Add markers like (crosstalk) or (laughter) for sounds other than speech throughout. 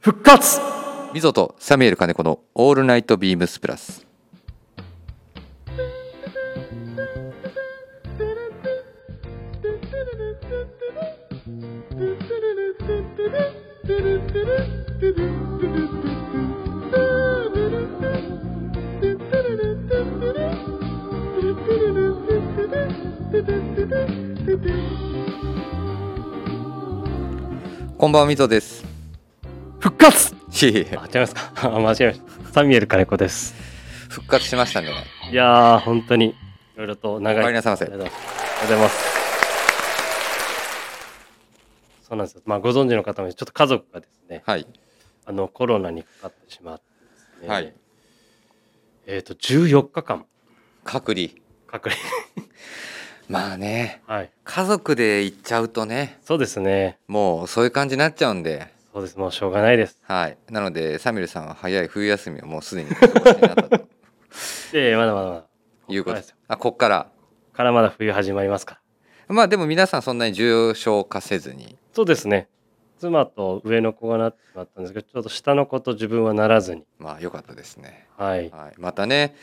復活。みぞとサミュエル金子のオールナイトビームスプラス。こんばんはみぞです。活いえいえあ、違いますか？(laughs) あ間違えました。サミュエル金子です。復活しましたねいやー、本当に、いろいろと長い。お帰りなさいませありがとうございます。そうなんですよ。まあ、ご存知の方も、ちょっと家族がですね、はいあの、コロナにかかってしまってですね、はいえっ、と、14日間、隔離隔離。(laughs) まあねはい。家族で行っちゃうとねそうですね。もうそういう感じになっちゃうんでそうです。もうしょうがないです。はいなのでサミュエルさんは早い冬休みをもうすでにお過ごしになったとで、まだまだまだ。いうことですよ。あこっからからまだ冬始まりますから。まあでも皆さんそんなに重症化せずにそうですね。妻と上の子がなってしまったんですけど、ちょっと下の子と自分はならずに。まあ良かったですねはい。はい、またね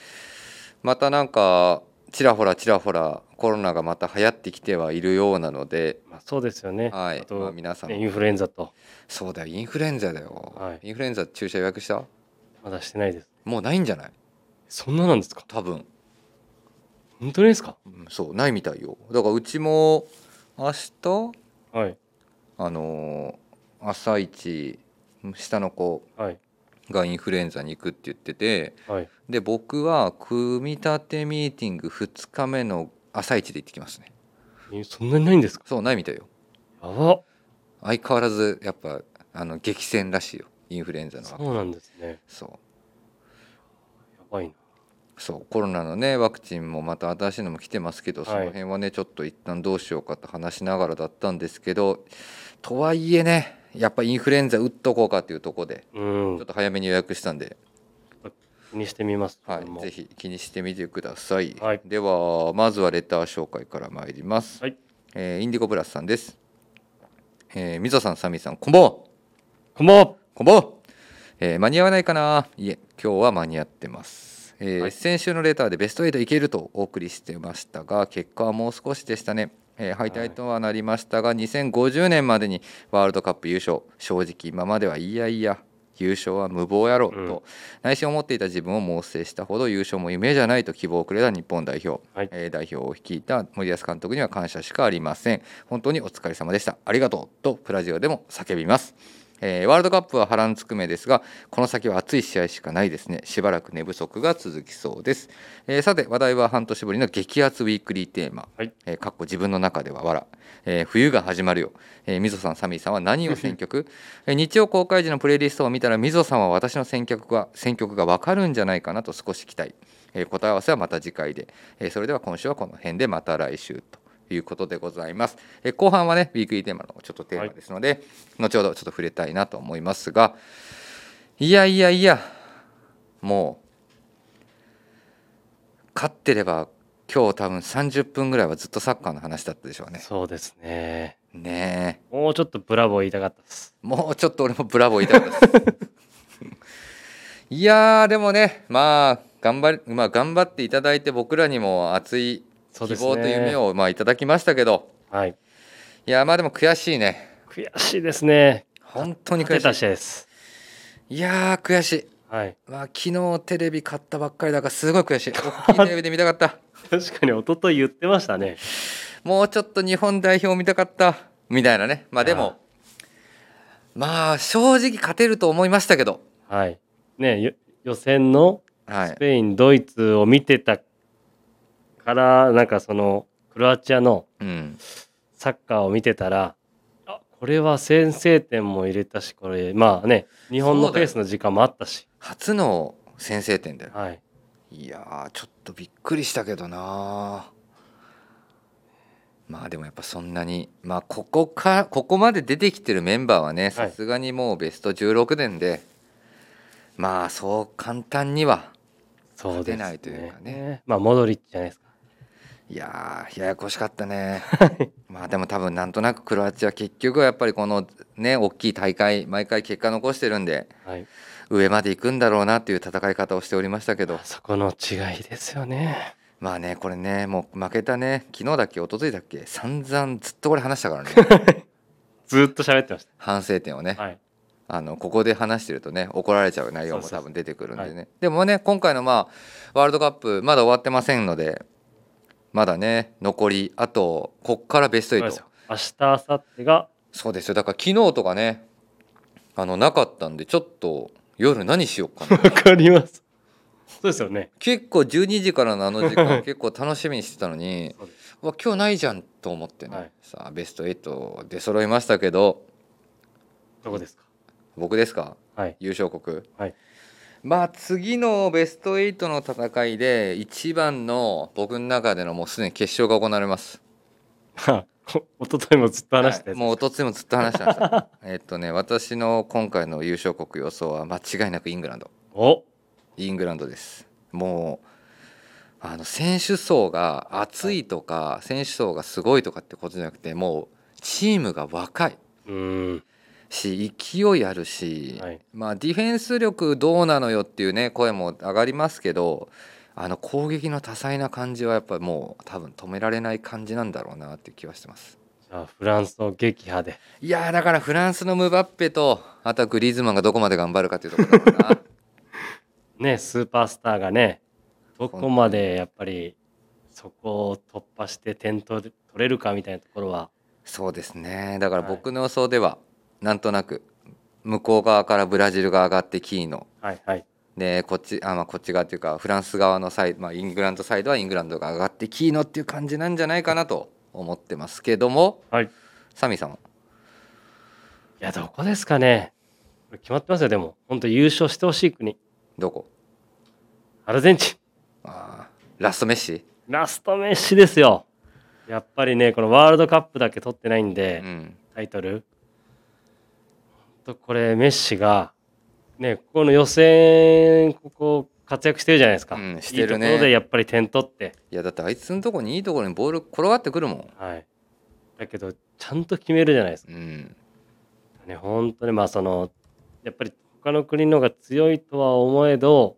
またなんかちらほらちらほらコロナがまた流行ってきてはいるようなので、まあ、そうですよね。はい。あと、まあ、皆さん。インフルエンザと、そうだよインフルエンザだよ、はい。インフルエンザ注射予約した？まだしてないです。もうないんじゃない？そんななんですか？多分、本当にですか？うんそうないみたいよ。だからうちも明日？はい。あのー朝一下の子。はい。がインフルエンザに行くって言っててはい。で僕は組み立てミーティング2日目の朝一で行ってきますね。えそんなにないんですか？そうないみたいよ。やば。相変わらずやっぱあの激戦らしいよインフルエンザのそうなんですね。そう。やばいな。そうコロナのねワクチンもまた新しいのも来てますけど、はい。その辺はねちょっと一旦どうしようかと話しながらだったんですけどとはいえねやっぱインフルエンザ打っとこうかっていうところでうちょっん。と早めに予約したんで、気にしてみます。はい、ぜひ気にしてみてください、はい。ではまずはレター紹介から参ります、はい。えーインディゴブラスさんです、えー、みぞさんサミさんこんばんは。こんばんは。こんばんは、えー間に合わないかな。いえ今日は間に合ってます、えーはい。先週のレターでベスト8いけるとお送りしてましたが結果はもう少しでしたね、えー敗退とはなりましたが、2050年までにワールドカップ優勝。正直今まではいやいや優勝は無謀やろうん。と内心思っていた自分を猛省したほど優勝も夢じゃないと希望をくれた日本代表、はい。えー代表を率いた森保監督には感謝しかありません。本当にお疲れ様でした。ありがとうとプラジオでも叫びますえーワールドカップは波乱つくめですがこの先は熱い試合しかないですね。しばらく寝不足が続きそうです、えーさて話題は半年ぶりの激アツウィークリーテーマ、はい。えーかっこ自分の中ではわら、えー冬が始まるよ、えー、みぞさんサミーさんは何を選曲、(laughs) えー日曜公開時のプレイリストを見たらみぞさんは私の選曲が選曲がわかるんじゃないかなと少し期待、えー答え合わせはまた次回で、えーそれでは今週はこの辺でまた来週ということでございます。えー後半はねウィークリーテーマのちょっとテーマですので、後ほどちょっと触れたいなと思いますがいやいやいやもう勝ってれば今日多分30分ぐらいはずっとサッカーの話だったでしょうね。そうですね。ねもうちょっとブラボー言いたかったです。えもうちょっと俺もブラボー言いたかったです。(laughs) いやーでもねまあ頑張り、まあ、頑張っていただいて僕らにも熱い希望と夢をまあいただきましたけどはい。いやまあでも悔しいね悔しいですね。本当に悔し試合です。いいやー悔しいはい。まあ昨日テレビ買ったばっかりだからすごい悔しい (laughs) 大きいテレビで見たかった確かに一昨日言ってましたね。もうちょっと日本代表見たかったみたいなねまあであもまあ正直勝てると思いましたけどはい。ねよ予選のはいスペイン、ドイツを見てたから、なんかその、クロアチアのうんサッカーを見てたら、あこれは先制点も入れたし、これ、まあね、日本のペースの時間もあったし、初の先制点だよはい。いやーちょっとびっくりしたけどなまあでもやっぱそんなにまあここかここまで出てきてるメンバーはねさすがにもうベスト16年で、まあそう簡単にはそうです、ね。勝てないというかね。まあ、モドリッチじゃないですか。いやーややこしかったねまあでも多分なんとなくクロアチア結局はやっぱりこのね大きい大会毎回結果残してるんではい。上まで行くんだろうなっていう戦い方をしておりましたけどそこの違いですよね。まあねこれねもう負けたね昨日だっけ一昨日だっけ散々ずっとこれ話したからね (laughs) ずーっと喋ってまし反省点をねた。はい。あのここで話してるとね怒られちゃう内容も多分出てくるんでねはでもね今回のまあワールドカップまだ終わってませんのでまだね残りあとこっからベスト8そうですよ。明日、明後日が、そうですよだから昨日とかねあのなかったんでちょっと夜何しようかなわかります。そうですよね。結構12時からのあの時間 (laughs) 結構楽しみにしてたのにわ今日ないじゃんと思ってね、はいさあベスト8出揃いましたけどどこですか？僕ですか？はい。優勝国はい。まあ次のベスト8の戦いで一番の僕の中でのもうすでに決勝が行われます。(laughs) おとといもずっと話してはいもうおとついもずっと話してました。(laughs) えっとね私の今回の優勝国予想は間違いなくイングランド。おイングランドです。もうあの選手層が熱いとか、選手層がすごいとかってことじゃなくてもうチームが若いうーん。し勢いあるし、はい。まあディフェンス力どうなのよっていうね声も上がりますけどあの攻撃の多彩な感じはやっぱりもう多分止められない感じなんだろうなっていう気はしてます。あ、フランスの撃破で。いやーだからフランスのムバッペとあとはグリーズマンがどこまで頑張るかっていうところだろうな。(laughs) ね、スーパースターがね、どこまでやっぱり、そこを突破して点取れ取れるかみたいなところは、そうですね。だからはい僕の予想ではなんとなく向こう側からブラジルが上がってキーノはいはい。でこっちあ、まあ、こっち側っていうかフランス側のサイド、まあ、イングランドサイドはイングランドが上がってキーノっていう感じなんじゃないかなと思ってますけどもはい。いサミーさんは？や、どこですかね。決まってますよ、でも。本当優勝してほしい国。どこ？アルゼンチン。あーラストメッシ、ラストメッシですよ。やっぱりね、このワールドカップだけ取ってないんで、うん、タイトル。とこれ、メッシが、ね、ここの予選、ここ活躍してるじゃないですか。うんしてるねいいところでやっぱり点取って。いやだってあいつのとこにいいところにボール転がってくるもん、はい。だけど、ちゃんと決めるじゃないですか。うん、ね、本当にまあその、やっぱり他の国の方が強いとは思えど、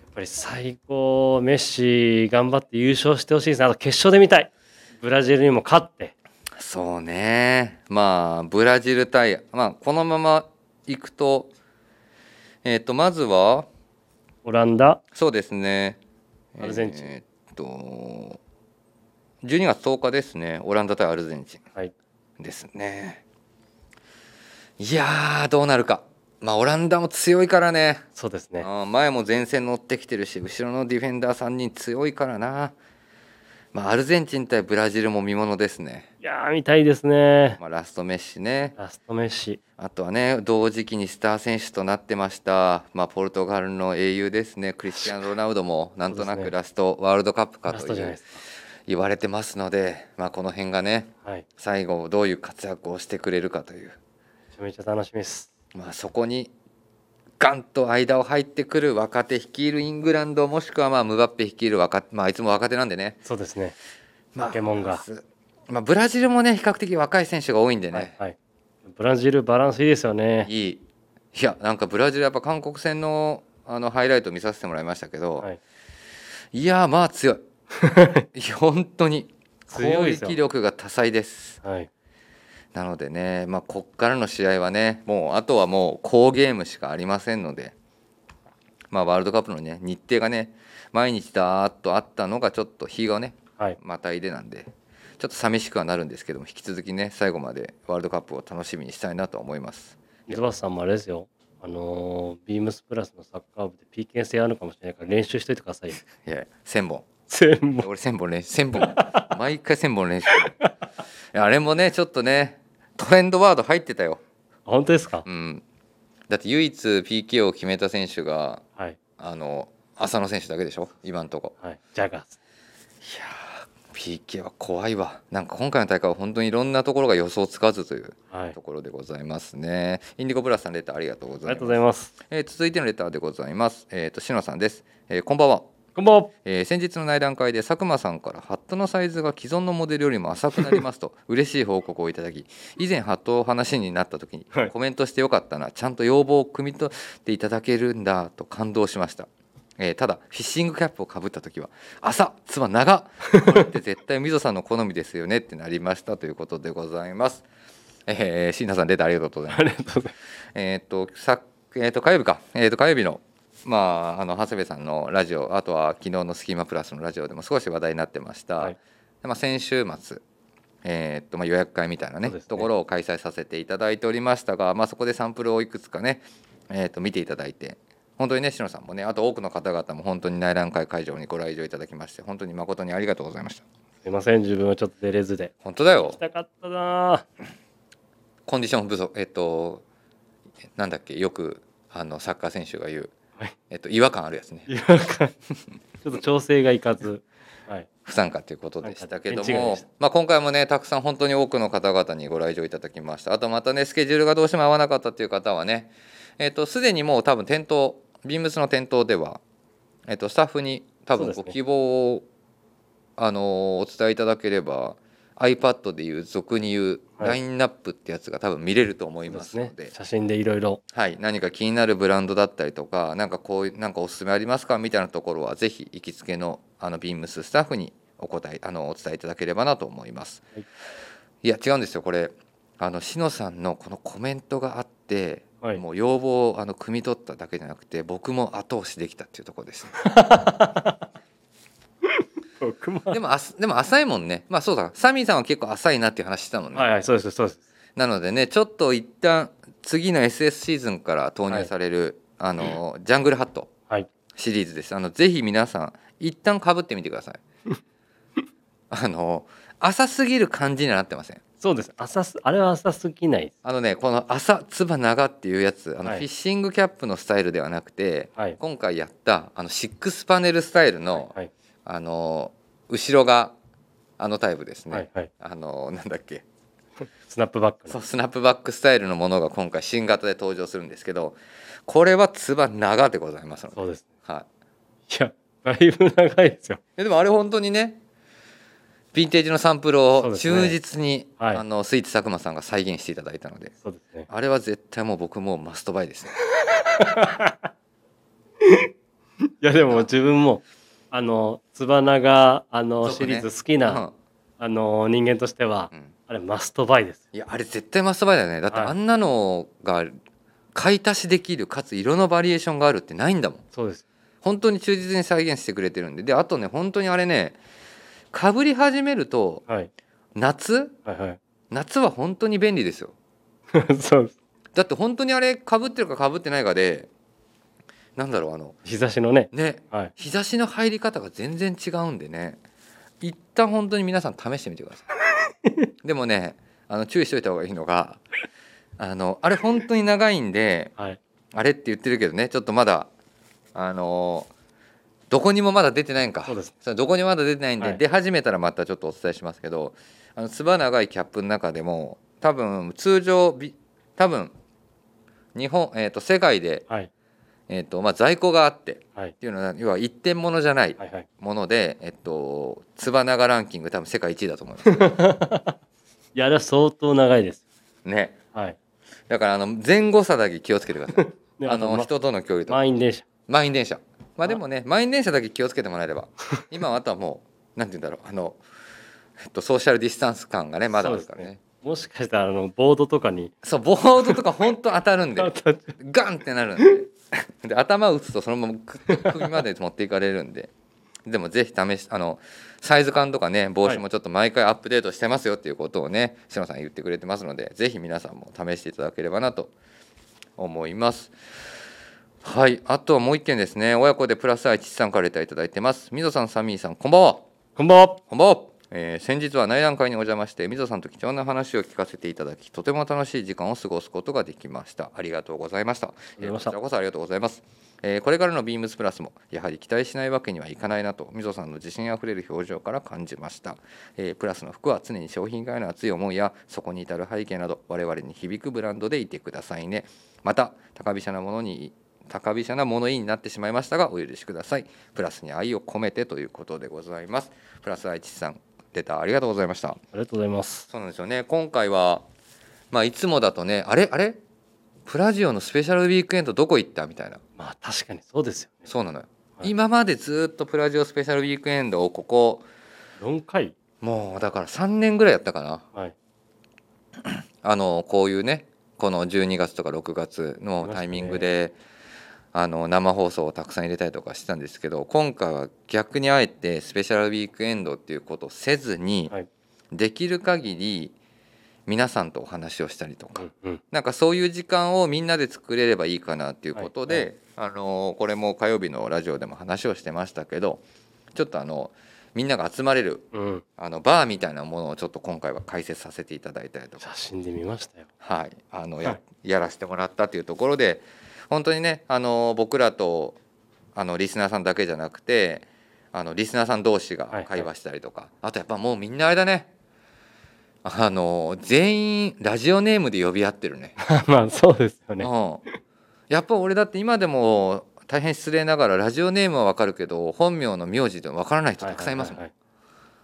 やっぱり最高、メッシ頑張って優勝してほしいですね。あと決勝で見たい。ブラジルにも勝って。そうね。まあブラジル対まあこのままいくとえっ、とまずはオランダ、そうですね。アルゼンチン。えっ、と12月10日ですね。オランダ対アルゼンチン。はい。ですね。いやーどうなるか。まあオランダも強いからね。そうですね。前も前線乗ってきてるし後ろのディフェンダー3人強いからな、まあ、アルゼンチン対ブラジルも見ものですね、いやー、見たいですね。まあ、ラストメッシねラストメッシ。あとはね同時期にスター選手となってました、まあ、ポルトガルの英雄ですねクリスティアーノ・ロナウドもなんとなくラストワールドカップかという言われてますので、まあ、この辺がねか。はい。最後どういう活躍をしてくれるかという、めちゃめちゃ楽しみです。まあ、そこにガンと間を入ってくる若手率いるイングランドもしくはまあムバッペ率いる若手、まあ、あいつも若手なんでね、そうですね。まあポケモンがすまあ、ブラジルもね比較的若い選手が多いんでね、はい、はい。ブラジルバランスいいですよね。いいいやなんかブラジルやっぱ韓国戦のあのハイライト見させてもらいましたけど、はい。い、やまあ強い (laughs) 本当に攻撃力が多彩ですはい。なのでね、まあ、こっからの試合はねもうあとはもう好ゲームしかありませんので、まあ、ワールドカップのね日程がね毎日だーっとあったのがちょっと日がねはい。またいでなんでちょっと寂しくはなるんですけども引き続きね最後までワールドカップを楽しみにしたいなと思います溝端さんもあれですよ。あのービームスプラスのサッカー部で PK 戦あるかもしれないから練習しといてくださいよ。(laughs) いや1000本全部。俺1000本練習1000本毎回1000本練習 (laughs) いやあれもねちょっとねトレンドワード入ってたよ本当ですか？うんだって唯一 PK を決めた選手がはい。あの浅野選手だけでしょ？今んとこはい。ジャガース。いやー PK は怖いわなんか今回の大会は本当にいろんなところが予想つかずというはい。ところでございますねインディゴブラスさんレターありがとうございますありがとうございます。えー続いてのレターでございます。えっ、と、しのさんです、えーこんばんは。こんばんは。えー先日の内覧会で佐久間さんからハットのサイズが既存のモデルよりも浅くなりますと (laughs) 嬉しい報告をいただき以前ハットを話になった時にはい。コメントしてよかったなちゃんと要望を汲み取っていただけるんだと感動しました、えーただフィッシングキャップをかぶった時は朝つば長っこれって絶対みぞさんの好みですよねってなりましたということでございます。えー、椎名さんレターありがとうございます。ありがとうございます。えーっとさえーっと火曜日か、えーっと火曜日のまああの長谷部さんのラジオあとは昨日のスキーマプラスのラジオでも少し話題になってました、はい。でまあ、先週末えーっとまあ予約会みたいなねね。ところを開催させていただいておりましたが、まあ、そこでサンプルをいくつかね、えーっと見ていただいて本当にね篠さんもねあと多くの方々も本当に内覧会会場にご来場いただきまして本当に誠にありがとうございました。すいません。自分はちょっと出れずで。本当だよ。行きたかったな。コンディション不足えっとなんだっけよくあのサッカー選手が言う、はい。えっと、違和感あるやつね。違和感。(laughs) ちょっと調整がいかず。はい。不参加ということでしたけどもまあ、今回もねたくさん本当に多くの方々にご来場いただきました。あとまたねスケジュールがどうしても合わなかったっていう方はねえっとすでにもう多分店頭ビームスの店頭では、えっと、スタッフに多分ご希望を、あのお伝えいただければ iPad でいう俗に言うはい。ラインナップってやつが多分見れると思いそうですね。ますので。写真でいろいろはい、何か気になるブランドだったりとかなんかこういうなんかおすすめありますかみたいなところはぜひ行きつけのあのビームススタッフにお答えあのお伝えいただければなと思います。はい。い、や違うんですよ。これあのしのさんのこのコメントがあって、はい。もう要望をあの汲み取っただけじゃなくて僕も後押しできたっていうところです、ね。(laughs) でもあすでも浅いもんね。まあそうだサミーさんは結構浅いなっていう話したもんね。はいはいそうですそうですなのでねちょっと一旦次の SS シーズンから投入される、あのジャングルハット。はい。シリーズです。あのぜひ皆さん一旦かぶってみてください。(laughs) あの浅すぎる感じにはなってません？そうです。浅すあれは浅すぎない。あのねこの浅つば長っていうやつ。あの、はい。フィッシングキャップのスタイルではなくてはい。今回やったあのシックスパネルスタイルの、はいあの後ろがあのタイプですね、はいはい。あのなんだっけ。スナップバックの。そうスナップバックスタイルのものが今回新型で登場するんですけどこれはつば長でございますので、そうです。はい、いやだいぶ長いですよ。えでもあれ本当にねヴィンテージのサンプルを忠実に、はい。あのスイーツ佐久間さんが再現していただいたのでそうですね。あれは絶対もう僕もうマストバイですね (laughs) いやでも自分もあのつばながあのシリーズ好きな、あの人間としては、あれマストバイです。いやあれ絶対マストバイだよね。だってはい。あんなのが買い足しできるかつ色のバリエーションがあるってないんだもん。そうです。本当に忠実に再現してくれてるんで。であとね本当にあれねかぶり始めるとはい。夏？はいはい。夏は本当に便利ですよ。(laughs) そうです。だって本当にあれかぶってるかかぶってないかでなんだろうあの日差しのね。ね。はい。日差しの入り方が全然違うんでね。一旦本当に皆さん試してみてください。(laughs) でもねあの注意しといた方がいいのがあのあれ本当に長いんではい。あれって言ってるけどねちょっとまだあのどこにもまだ出てないんか。そうです。れどこにもまだ出てないんで、はい。出始めたらまたちょっとお伝えしますけどあのつば長いキャップの中でも多分通常び多分日本、えー、と世界で、はいえーとまあ、在庫があって。はい。っていうのは要は一点物じゃないはいはい。もので、えっとつば長ランキング多分世界一位だと思います。(laughs) いやあれは相当長いです。ね。はい。だからあの前後差だけ気をつけてください。で (laughs) あのま人との距離とか。満員電車。満員電車。まあでもね満員電車だけ気をつけてもらえれば (laughs) 今はあとはもうなんて言うんだろうあの、えっと、ソーシャルディスタンス感がねまだあるからね。もしかしたらあのボードとかに。そうボードとか本当当たるんで。ガンってなるんでで頭打つとそのままく首まで持っていかれるんで。でもぜひ試しあのサイズ感とかね帽子もちょっと毎回アップデートしてますよっていうことをね篠さん言ってくれてますのでぜひ皆さんも試していただければなと思います。はい。あとはもう一件ですね。親子でプラス愛父さんからレターいただいてます。みぞさんサミーさんこんばんは。こんばんは。こんばんは、えー先日は内覧会にお邪魔してみぞさんと貴重な話を聞かせていただきとても楽しい時間を過ごすことができました。ありがとうございました。えーこちらこそありがとうございます、えーこれからのビームスプラスもやはり期待しないわけにはいかないなとみぞさんの自信あふれる表情から感じました、えープラスの服は常に商品化への熱い思いやそこに至る背景など我々に響くブランドでいてくださいね。また高飛車なものに高飛車な物言いになってしまいましたがお許しください。プラスに愛を込めてということでございます。プラス愛知さんレターありがとうございました。ありがとうございます。そうなんですよね。今回はまあいつもだとねあれ？あれ？プラジオのスペシャルウィークエンドどこ行った？みたいな。まあ確かにそうですよね。そうなのよ、はい。今までずっとプラジオスペシャルウィークエンドをここ4回？もうだから3年ぐらいやったかな。はい。あのこういうねこの12月とか6月のタイミングで、あの生放送をたくさん入れたりとかしてたんですけど今回は逆にあえてスペシャルウィークエンドっていうことをせずに、はい。できる限り皆さんとお話をしたりとか、うんうん。なんかそういう時間をみんなで作れればいいかなっていうことで、あのこれも火曜日のラジオでも話をしてましたけどちょっとあのみんなが集まれるうん。あのバーみたいなものをちょっと今回は解説させていただいたりとか。写真で見ましたよ。はい、あのや,、はい。やらせてもらったというところで本当にねあの僕らとあのリスナーさんだけじゃなくてあのリスナーさん同士が会話したりとか、あとやっぱもうみんなあれだね。あの全員ラジオネームで呼び合ってるね。(laughs) まあそうですよね。うん、やっぱ俺だって今でも大変失礼ながらラジオネームは分かるけど本名の名字でも分からない人たくさんいますもん。はは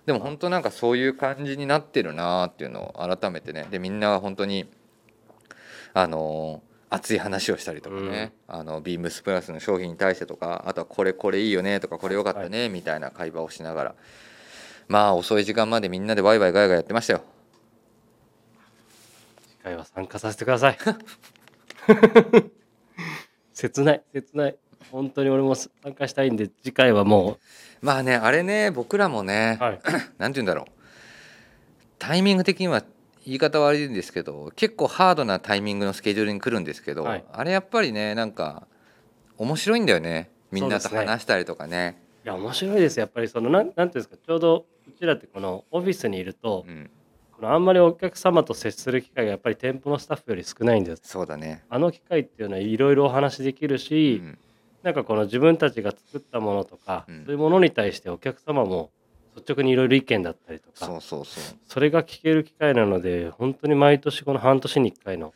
でも本当なんかそういう感じになってるなっていうのを改めてね。でみんな本当にあの熱い話をしたりとかね、あのビームスプラスの商品に対してとかあとはこれこれいいよねとかこれよかったねみたいな会話をしながら。まあ遅い時間までみんなでワイワイガヤガヤやってましたよ。次回は参加させてください。(laughs) 切ない切ない。本当に俺も参加したいんで次回はもまあねあれね僕らもね、うはい。(clears throat) なんて言うんだろう。タイミング的には言い方悪いんですけど結構ハードなタイミングのスケジュールに来るんですけど、はい。あれやっぱりねなんか面白いんだよね。みんなと話したりとかね。いや面白いです。やっぱりそのなんなんていうんですかちょうどうちらってこのオフィスにいると、うん、このあんまりお客様と接する機会がやっぱり店舗のスタッフより少ないんです。そうだね、あの機会っていうのはいろいろお話できるうし、ん、なんかこの自分たちが作ったものとか、うん。そういうものに対してお客様も率直にいろいろ意見だったりとかそうそうそう。それが聞ける機会なので本当に毎年この半年に1回の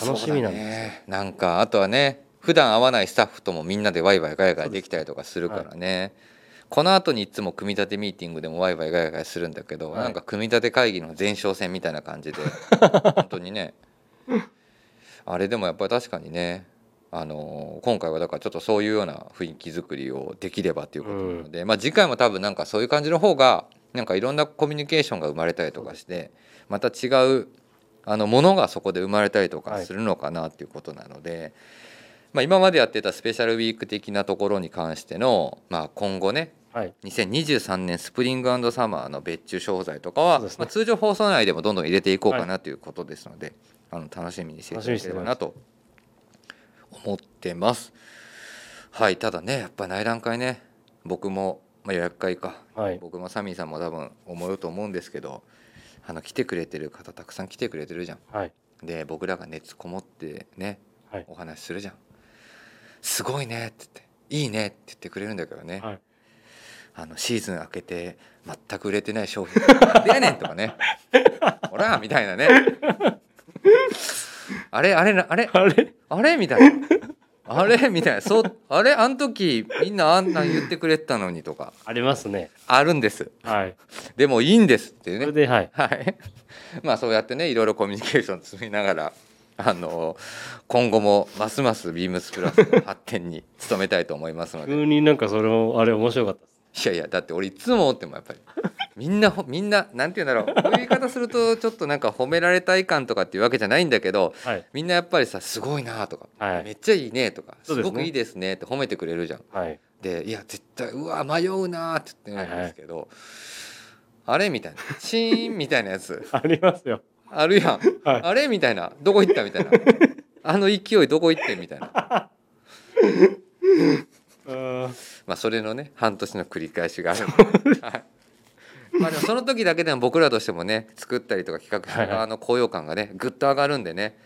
楽しみなんですね。なんかあとはね普段会わないスタッフともみんなでワイワイガヤガヤできたりとかするからね、この後にいつも組み立てミーティングでもワイワイガヤガヤするんだけど、はい。なんか組み立て会議の前哨戦みたいな感じで。(laughs) 本当にね。あれでもやっぱり確かにねあのー今回はだからちょっとそういうような雰囲気作りをできればということなので、まあ次回も多分なんかそういう感じの方がなんかいろんなコミュニケーションが生まれたりとかしてまた違うあのものがそこで生まれたりとかするのかなっていうことなので、まあ、今までやってたスペシャルウィーク的なところに関しての、まあ、今後ねはい、2023年スプリングサマーの別注商材とかは、ね。まあ、通常放送内でもどんどん入れていこうかなということですので、あの楽しみにしていただければなと思ってます。はいただねやっぱ内覧会ね僕も、まあ、予約会か。はい、僕もサミーさんも多分思うと思うんですけどあの来てくれてる方たくさん来てくれてるじゃん。はい、で僕らが熱こもってねはい、お話しするじゃん。すごいねって言っていいねって言ってくれるんだけどね、はい、あのシーズン明けて全く売れてない商品。(laughs) でやねんとかね。ほらみたいなねあれあれあれ (laughs) あれ？あれ？みたいな。あれ？みたいな。そうあれ？あの時みんなあんなん言ってくれてたのにとか。ありますね。あるんです。はい、でもいいんですっていうね。それではい、はい、(laughs) まあそうやってねいろいろコミュニケーション積みながらあの今後もますますビームスプラスの発展に努めたいと思いますので。急になんかそれもあれ面白かった。いやいやだって俺いつも思ってもやっぱりみんなほみんななんて言うんだろう。こういう言い方するとちょっとなんか褒められたい感とかっていうわけじゃないんだけどはい、みんなやっぱりさ「すごいな」とか、はい。めっちゃいいね」とか「すそうですね。ごくいいですね」って褒めてくれるじゃん。はい、で「いや絶対うわ迷うな」って言ってないんですけど、あれみたいな。シーンみたいなやつ。(laughs) ありますよ。あるやん、はい。あれみたいな。どこ行ったみたいな。あの勢いどこ行ってみたいな。(laughs) うんまあそれのね半年の繰り返しがある。ので、はい、まあでもその時だけでも僕らとしてもね作ったりとか企画した側の高揚感がねぐっと上がるんでね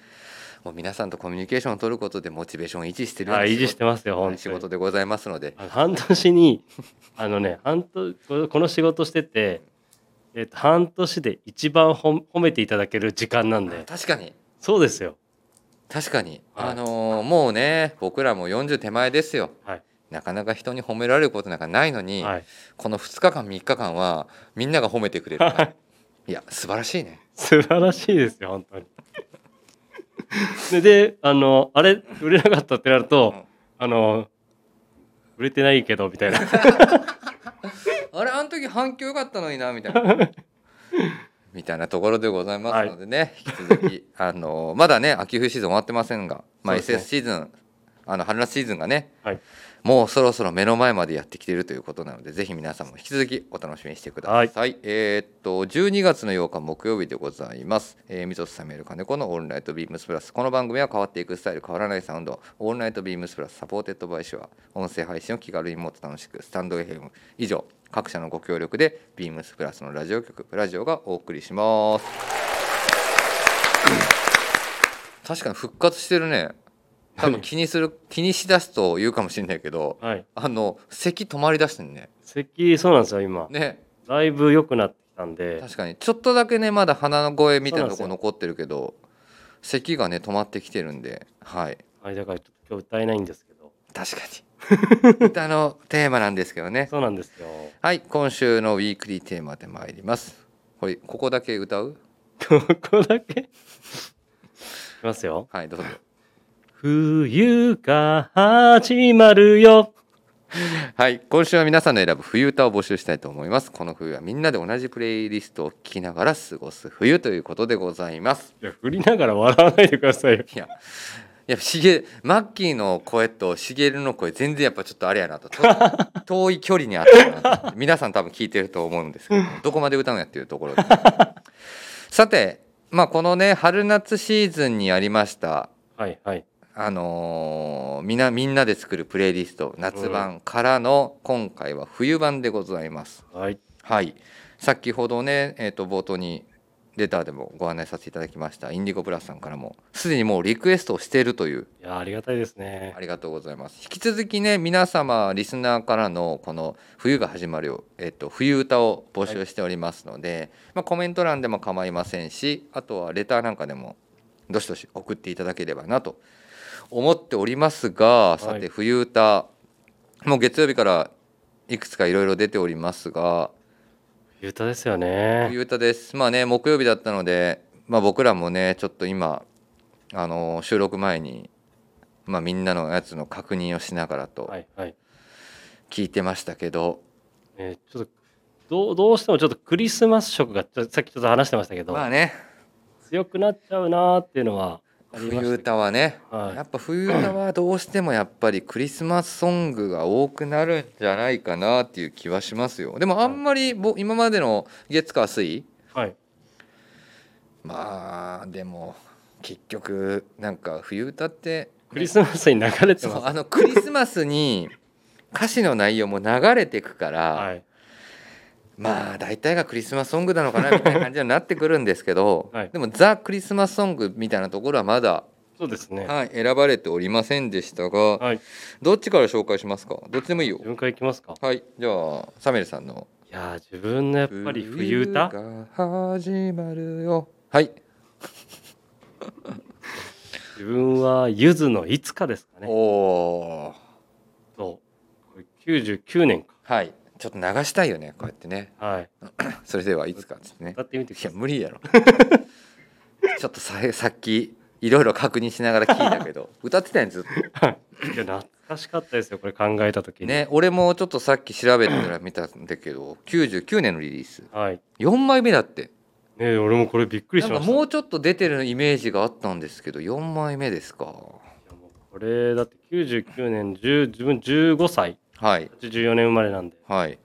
もう皆さんとコミュニケーションを取ることでモチベーションを維持してるようなはい、維持してますよ、はい本当に仕事。でございますので半年に、(laughs) あのね、半年、この仕事してて。えっと、半年で一番褒めていただける時間なんで。確かにそうですよ。確かに、はいあのーもうね僕らも40手前ですよはいなかなか人に褒められることなんかないのに、はい。この2日間3日間はみんなが褒めてくれる。い。や素晴らしいね。素晴らしいですよ本当に。でであのあれ売れなかったってなると、うん。あの売れてないけどみたいな。(laughs) あれあの時反響良かったのになみたいな。(laughs) みたいなところでございますのでね、引き続き。あのまだね秋冬シーズン終わってませんが、まあ、SS シーズンあの春夏シーズンがねはいもうそろそろ目の前までやってきているということなのでぜひ皆さんも引き続きお楽しみにしてください、えーっと12月の8日木曜日でございます、えー、 MZOサミュエル金子の All Night BEAMS+。この番組は変わっていくスタイル変わらないサウンド。 All Night BEAMS+ supported by シュア音声配信を気軽にもっと楽しくスタンド FM 以上各社のご協力でビームスプラスのラジオ局プラジオがお送りします。確かに復活してるね多分気にする気にしだすと言うかもしれないけどはい。あの咳止まりだしてんね咳そうなんですよ今。ね。だいぶ良くなってきたんで。確かに。ちょっとだけねまだ鼻の声みたいなとこ残ってるけど咳がね止まってきてるんで。はい。はいだから今日歌えないんですけど。確かに。(laughs) 歌のテーマなんですけどね。そうなんですよ。はい今週のウィークリーテーマで参ります。これここだけ歌う？(laughs) ここだけ？(laughs) いきますよ。はいどうぞ冬が始まるよ。はい今週は皆さんの選ぶ冬歌を募集したいと思います。この冬はみんなで同じプレイリストを聴きながら過ごす冬ということでございます。いや振りながら笑わないでくださいよ。いやいやしげマッキーの声としげるの声全然やっぱちょっとあれやなと。と (laughs) 遠い距離にあったな皆さん多分聞いてると思うんですけど。(laughs) どこまで歌うんやっていうところで。さてまあこのね春夏シーズンにありましたはいはいあのーみなみんなで作るプレイリスト夏版からの今回は冬版でございます。はい。はい。先ほどね、えー、と冒頭にレターでもご案内させていただきましたインディゴプラスさんからもすでにもうリクエストをしているという。いやありがたいですね。ありがとうございます。引き続きね皆様リスナーからのこの冬が始まるよ、えっと、冬歌を募集しておりますので、まあ、コメント欄でも構いませんしあとはレターなんかでもどしどし送っていただければなと思っておりますがさてはい冬歌、もう月曜日からいくつかいろいろ出ておりますが。冬歌ですよね。冬歌です。まあね木曜日だったので、まあ、僕らもねちょっと今あの収録前に、まあ、みんなのやつの確認をしながらとはいはい。聞いてましたけど、えーちょっとどうどうしてもちょっとクリスマス色がちょさっきちょっと話してましたけど、まあね。強くなっちゃうなーっていうのは冬歌はね、はい。やっぱ冬歌はどうしてもやっぱりクリスマスソングが多くなるんじゃないかなっていう気はしますよ。でもあんまりぼ今までの月火水。はい。まあでも結局なんか冬歌ってクリスマスに流れてます。あのクリスマスに歌詞の内容も流れてくから、はいまあ大体がクリスマスソングなのかなみたいな感じになってくるんですけど、(laughs) はい。でもザ・クリスマスソングみたいなところはまだ、そうですね。はい、選ばれておりませんでしたが、はい。どっちから紹介しますか？どっちでもいいよ。自分からいきますか。はい。じゃあサメルさんの。いやー自分のやっ「ぱり冬歌？が始まるよ」はい。(laughs) 自分はゆずのいつかですかね。おおそう。これ99年か。はいちょっと流したいよねこうやってね。はい。(clears throat) それではいつかっつってね。歌ってみてくい。や無理やろ。(laughs) ちょっとささっきいろいろ確認しながら聞いたけど (laughs) 歌ってたやんずっと。い。や懐かしかったですよこれ考えた時に。ね俺もちょっとさっき調べたら見たんだけど99年のリリース。はい。4枚目だって。ね俺もこれびっくりしました。もうちょっと出てるイメージがあったんですけど4枚目ですか。いやもうこれだって99年10自分15歳はい。84年生まれなんで。はい。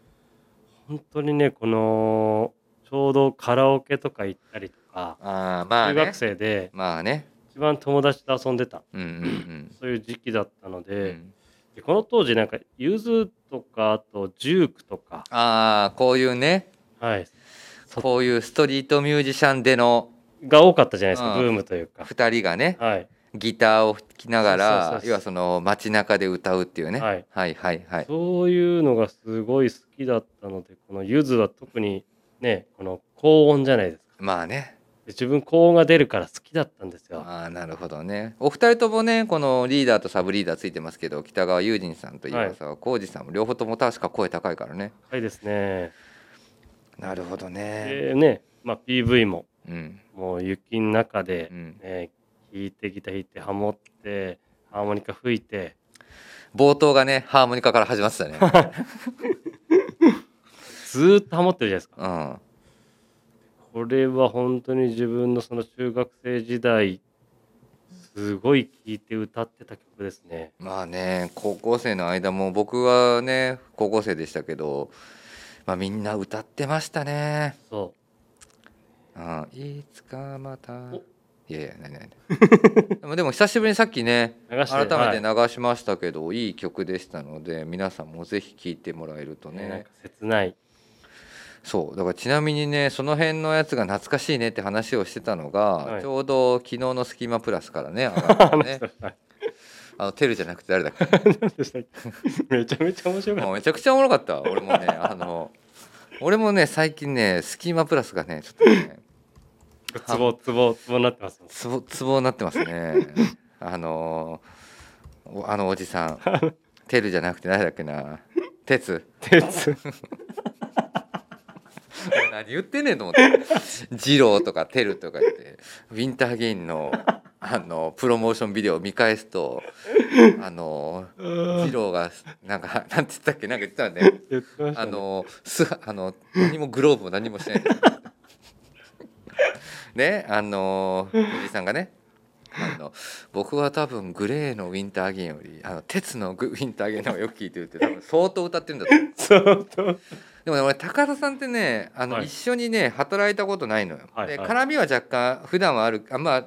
本当にねこのちょうどカラオケとか行ったりとかああまあね。中学生でまあね。一番友達と遊んでた。うんうんそういう時期だったのうん、うで,、ん、でこの当時なんかゆずとかあとジュークとか。ああこういうね。はい。そこういうストリートミュージシャンでのが多かったじゃないですかうん。ブームというか。2人がね。はいギターを弾きながら要はその街中で歌うっていうね、はい。はいはいはい。そういうのがすごい好きだったのでこのゆずは特にねこの高音じゃないですか。まあね。自分高音が出るから好きだったんですよ。ああなるほどね。お二人ともねこのリーダーとサブリーダーついてますけど北川悠仁さんと岩沢浩二さんも両方とも確か声高いからね。はいですね。なるほどね。でね、まあ PV もうん。もう雪の中でう、ん。ね、弾いてギター弾いてハモってハーモニカ吹いて冒頭がねハーモニカから始まってたね (laughs) ずーっとハモってるじゃないですか。うんこれは本当に自分のその中学生時代すごい聴いて歌ってた曲ですね。まあね高校生の間も僕はね高校生でしたけど、まあ、みんな歌ってましたね。そうん、いつかまたおいやいやないないない。(laughs) でもでも久しぶりにさっきね改めてはい流しましたけど、い、い曲でしたので皆さんもぜひ聴いてもらえるとね。ね切ない。そう。だからちなみにねその辺のやつが懐かしいねって話をしてたのが、はい。ちょうど昨日の「スキマプラス」からね (laughs) ね。はいあのテルじゃなくて誰だ (laughs) っけ？めちゃめちゃ面白かっもうめちゃくちゃおもろかった。俺もねあの俺もね最近ねスキマプラスがねちょっとねた。ツボツボツボになってますよ。ツボツボになってますね。(laughs) あのおあのおじさん。テルじゃなくて誰だっけな。鉄鉄 (laughs) 何言ってんねんと思って。二郎とかテルとか言って。ウィンターゲインのあのプロモーションビデオを見返すとあの二郎がなんかなんて言ったっけ？なんか言ってたよね。言ってましたね。あのすあの何もグローブも何もしないねあのおじさんがねあの僕は多分グレーのウィンターゲインよりあの鉄のグウィンターゲインの方がよく聞いてるって多分相当歌ってるんだと思う。(laughs) でもね俺高田さんってねあの、はい。一緒にね働いたことないのよ、はいはい。で絡みは若干普段はあるあまあ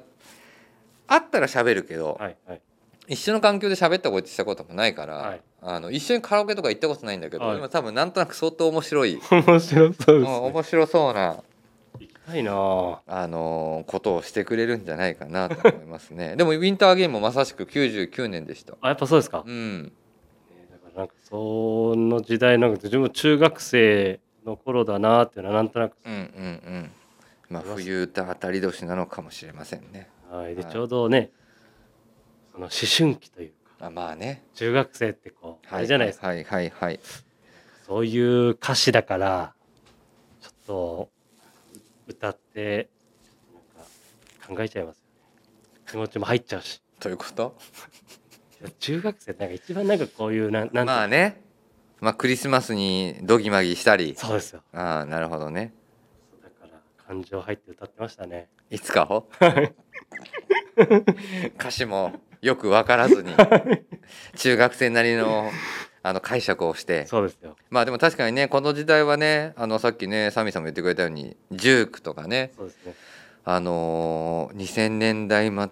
あったら喋るけど、はいはい。一緒の環境で喋ったことしたこともないから、はい。あの一緒にカラオケとか行ったことないんだけど、はい。今多分なんとなく相当面白い、面白そうね。面白そうな行きたいな。ぁ。あのことをしてくれるんじゃないかなと思いますね。(laughs) でもウィンターゲームもまさしく99年でした。あやっぱそうですか？うん。えーだからなんかその時代なんか自分も中学生の頃だなっていうのはなんとなく、うんうんうん。まあ冬歌当たり年なのかもしれませんね。はい、ではい。ちょうどねその思春期というかあまあね。中学生ってこう、あれじゃないですか、はいはいはい。そういう歌詞だからちょっと歌ってなんか考えちゃいますよね。気持ちも入っちゃうし。ということ？中学生なんか一番なんかこういうなんなんてまあね。まあクリスマスにドギマギしたり。そうですよ。ああなるほどね。だから感情入って歌ってましたね。いつか？を (laughs) 歌詞もよく分からずに。中学生なりのあの解釈をして。そうですよ。まあでも確かにねこの時代はねあのさっきねサミさんも言ってくれたようにジュークとかねそうですね。あのー2000年代ま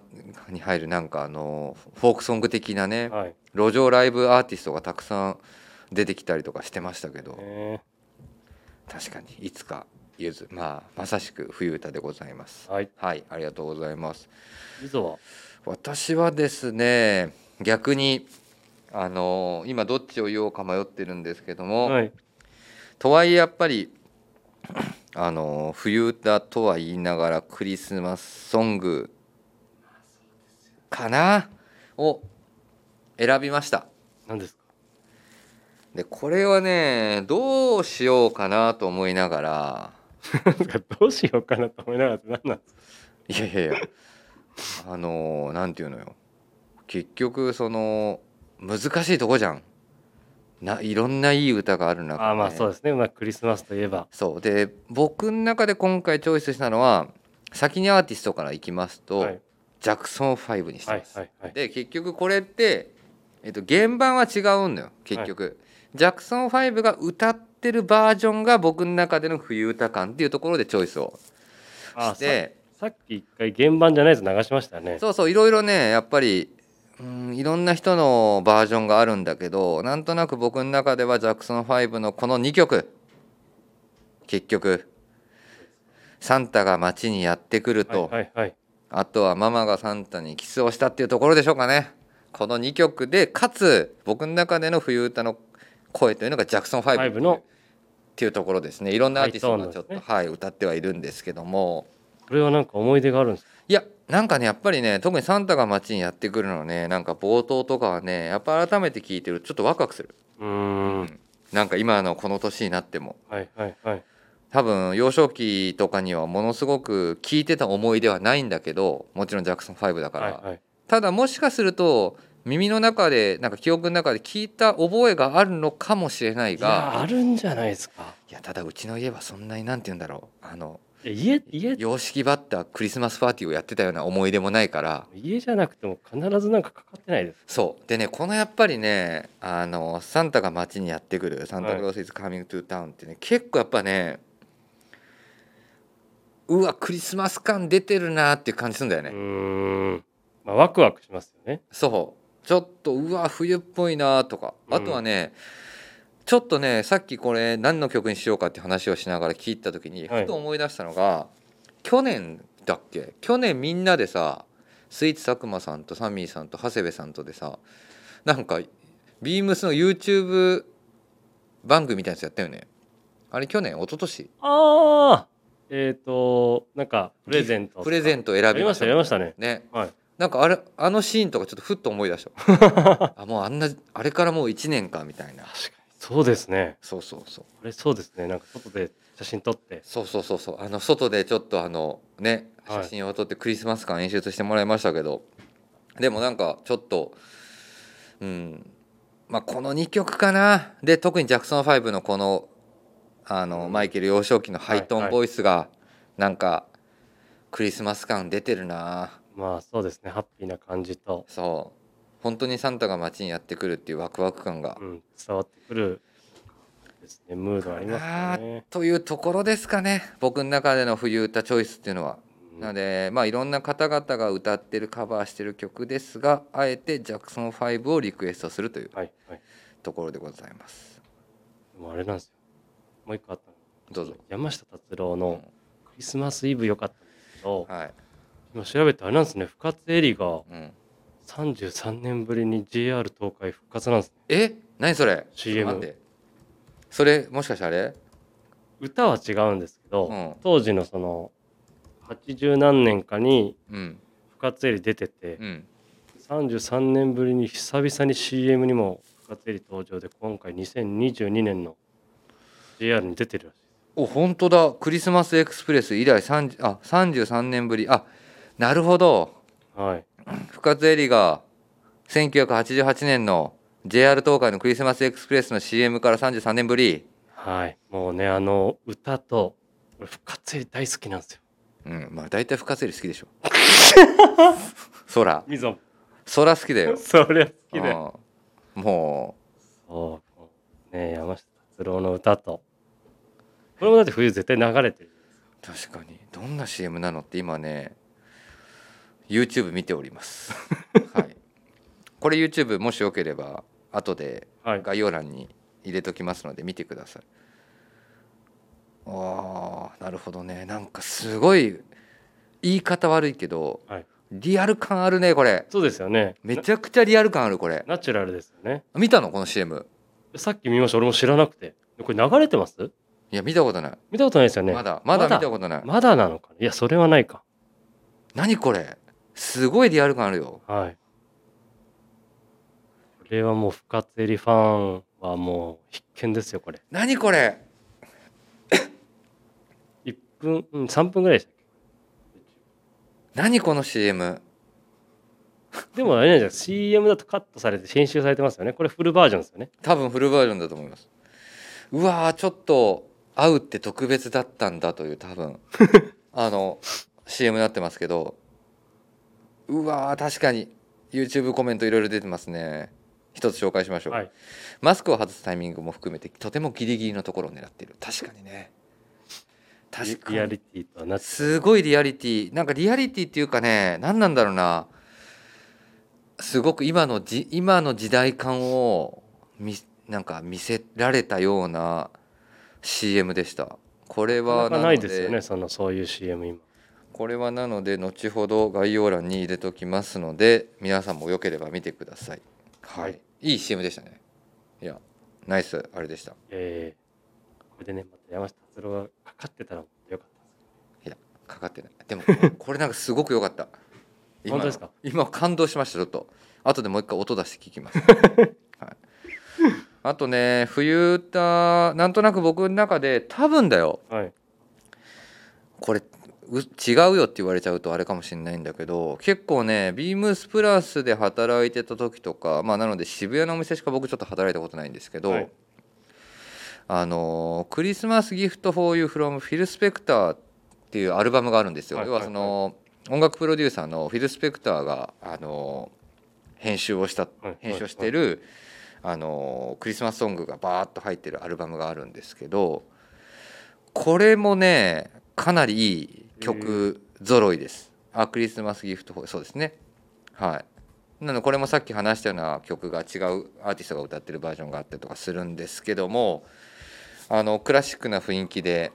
に入るなんかあのーフォークソング的なねはい、路上ライブアーティストがたくさん出てきたりとかしてましたけど。え。確かにいつかゆずまあまさしく冬歌でございます。ーはい。はいありがとうございます。溝は？私はですね逆にあのー今どっちを言おうか迷ってるんですけども、はい。とはいえやっぱりあの冬歌とは言いながらクリスマスソングかな？を選びました。何ですか？でこれはねどうしようかなと思いながら (laughs) どうしようかなと思いながらって何なんですか？いやいやいやあのなんていうのよ。結局その難しいとこじゃん。ないろんないい歌がある中でああまあそうですね、まあ、クリスマスといえば。そう。で僕の中で今回チョイスしたのは先にアーティストからいきますと、はい。ジャクソン5にしてはいます。はいはいで結局これって、えっと、原版は違うんだよ結局、ジャクソン5が歌ってるバージョンが僕の中での冬歌感っていうところでチョイスをあして。ささっき一回原版じゃないやつ流しましたよね。そうそういろいろねやっぱりうんいろんな人のバージョンがあるんだけどなんとなく僕の中ではジャクソン5のこの2曲。結局サンタが街にやってくると、はいはいはい。あとはママがサンタにキスをしたっていうところでしょうかね。この2曲でかつ僕の中での冬歌の声というのがジャクソン5 5のっていうところですね。いろんなアーティストがちょっと、ハイトーンですはい、歌ってはいるんですけども。これはなんか思い出があるんですか？いやなんかねやっぱりね特にサンタが街にやってくるのねなんか冒頭とかはねやっぱ改めて聞いてるとちょっとワクワクする、うーん。なんか今のこの年になっても。はいはいはい。多分幼少期とかにはものすごく聞いてた思い出はないんだけどもちろんジャクソン5だから、はいはい。ただもしかすると耳の中でなんか記憶の中で聞いた覚えがあるのかもしれないいやがあるんじゃないですか。いやただうちの家はそんなになんて言うんだろう。あの家家。洋式ばったクリスマスパーティーをやってたような思い出もないから。家じゃなくても必ずなんかかかってないですそう。でねこのやっぱりねあのサンタが街にやってくる「サンタクロース・イズ・カーミング・トゥ・タウン」ってね結構やっぱねうわクリスマス感出てるなっていう感じするんだよね、うーん。まあワクワクしますよね。そう。ちょっとうわ冬っぽいなとか。うん。あとはね、ちょっとねさっきこれ何の曲にしようかって話をしながら聞いた時にはい。ふと思い出したのが、去年だっけ？去年みんなでさスイーツ佐久間さんとサミーさんと長谷部さんとでさなんかビームスの YouTube 番組みたいなやつやったよね。あれ去年？一昨年？ああえっ、となんかプレゼントプレゼント選びましたたやりましたね。ね。はい。なんかあれあのシーンとかちょっとふっと思い出した。(laughs) あもうあんなあれからもう1年かみたいな。確かにそうですね。そうそうそう。これそうですね。なんか外で写真撮って。そうそうそうそう。あの外でちょっとあのねはい。写真を撮ってクリスマス感演出してもらいましたけど、でもなんかちょっとうん。まあこの2曲かな。で特にジャクソン5のこのあの、うん。マイケル幼少期のハイトーンはいはい。ボイスがなんかクリスマス感出てるな。まあそうですね。ハッピーな感じと、そう本当にサンタが街にやってくるっていうワクワク感がうん、伝わってくるですねムードありますよね。というところですかね僕の中での冬歌チョイスっていうのは。うんなのでまあいろんな方々が歌ってるカバーしてる曲ですがあえてジャクソン5をリクエストするというはいはい。ところでございます。でもあれなんですよ。もう一個あったのどうぞ。山下達郎のクリスマスイブ良かったんですけど、はい。今調べてあれなんですね深津絵里がうん、33年ぶりに JR 東海復活なんですね。え？何それ？CM ちょっと待って。それもしかしてあれ？歌は違うんですけど、うん。当時のその80何年かにうん。深津絵里出てて、うん。33年ぶりに久々に CM にも深津絵里登場で今回2022年の JR に出てるらしい。お本当だ。クリスマスエクスプレス以来30あ33年ぶり。あなるほど。はい深津絵里が1988年の JR 東海のクリスマスエクスプレスの CM から33年ぶり。はい。もうねあの歌と俺深津絵里大好きなんですよ。うん。まあ大体深津絵里好きでしょ。(laughs) そらみぞそら好きだよ。(laughs) そりゃ好きだよ。うん。もそう。ね山下達郎の歌と。これもだって冬絶対流れてる。う確かに。どんな CM なのって今ね YouTube 見ております。(laughs) はい。これ YouTube もしよければ後ではい。概要欄に入れときますので見てください。あーなるほどね。なんかすごい言い方悪いけど、はい。リアル感あるねこれ。そうですよね。めちゃくちゃリアル感あるこれ。ナチュラルですよね。見たの？この CM さっき見ました。俺も知らなくて。これ流れてます？いや見たことない、見たことないですよね。まだまだ見たことない。まだなのかないやそれはないか。何これ？すごいリアル感あるよ。はい。これはもう深津絵里ファンはもう必見ですよこれ。何これ？(coughs) 1分、うん、3分ぐらいでしたっ何この CM けでもあれなんじゃない CM だとカットされて編集されてますよね。これフルバージョンですよね。多分フルバージョンだと思います。うわーちょっと会うって特別だったんだという多分。(laughs) あの CM になってますけどうわー確かに。YouTube コメントいろいろ出てますね。一つ紹介しましょう、はい。マスクを外すタイミングも含めてとてもギリギリのところを狙っている。確かにね。確かに。リアリティとすごいリアリティ。なんかリアリティっていうかね何なんだろうな。すごく今のじ今の時代感を見なんか見せられたような CM でした。これなはなかないですよねそのそういう CM 今これはなので後ほど概要欄に入れときますので皆さんもよければ見てください。はい、はい。い、い CM でしたね。いやナイス。あれでした。えーこれでねまた山下達郎がかかってたらよかったです。かかってない。でもこれなんかすごく良かった。今 (laughs) 本当ですか？今感動しましたちょっと。後でもう一回音出して聞きます、(laughs) はい、あとね冬歌なんとなく僕の中で多分だよ。はい。これう違うよって言われちゃうとあれかもしれないんだけど結構ねビームスプラスで働いてた時とかまあなので渋谷のお店しか僕ちょっと働いたことないんですけど、はい。あのクリスマスギフト for you from フィル・スペクターっていうアルバムがあるんですよ。要ははいはい。その音楽プロデューサーのフィル・スペクターがあの編集をしたはい編集をしてるあのクリスマスソングがバーッと入ってるアルバムがあるんですけどこれもねかなりいい曲揃いです。あクリスマスギフトそうですね。はい。なのでこれもさっき話したような曲が違うアーティストが歌ってるバージョンがあったりとかするんですけどもあのクラシックな雰囲気で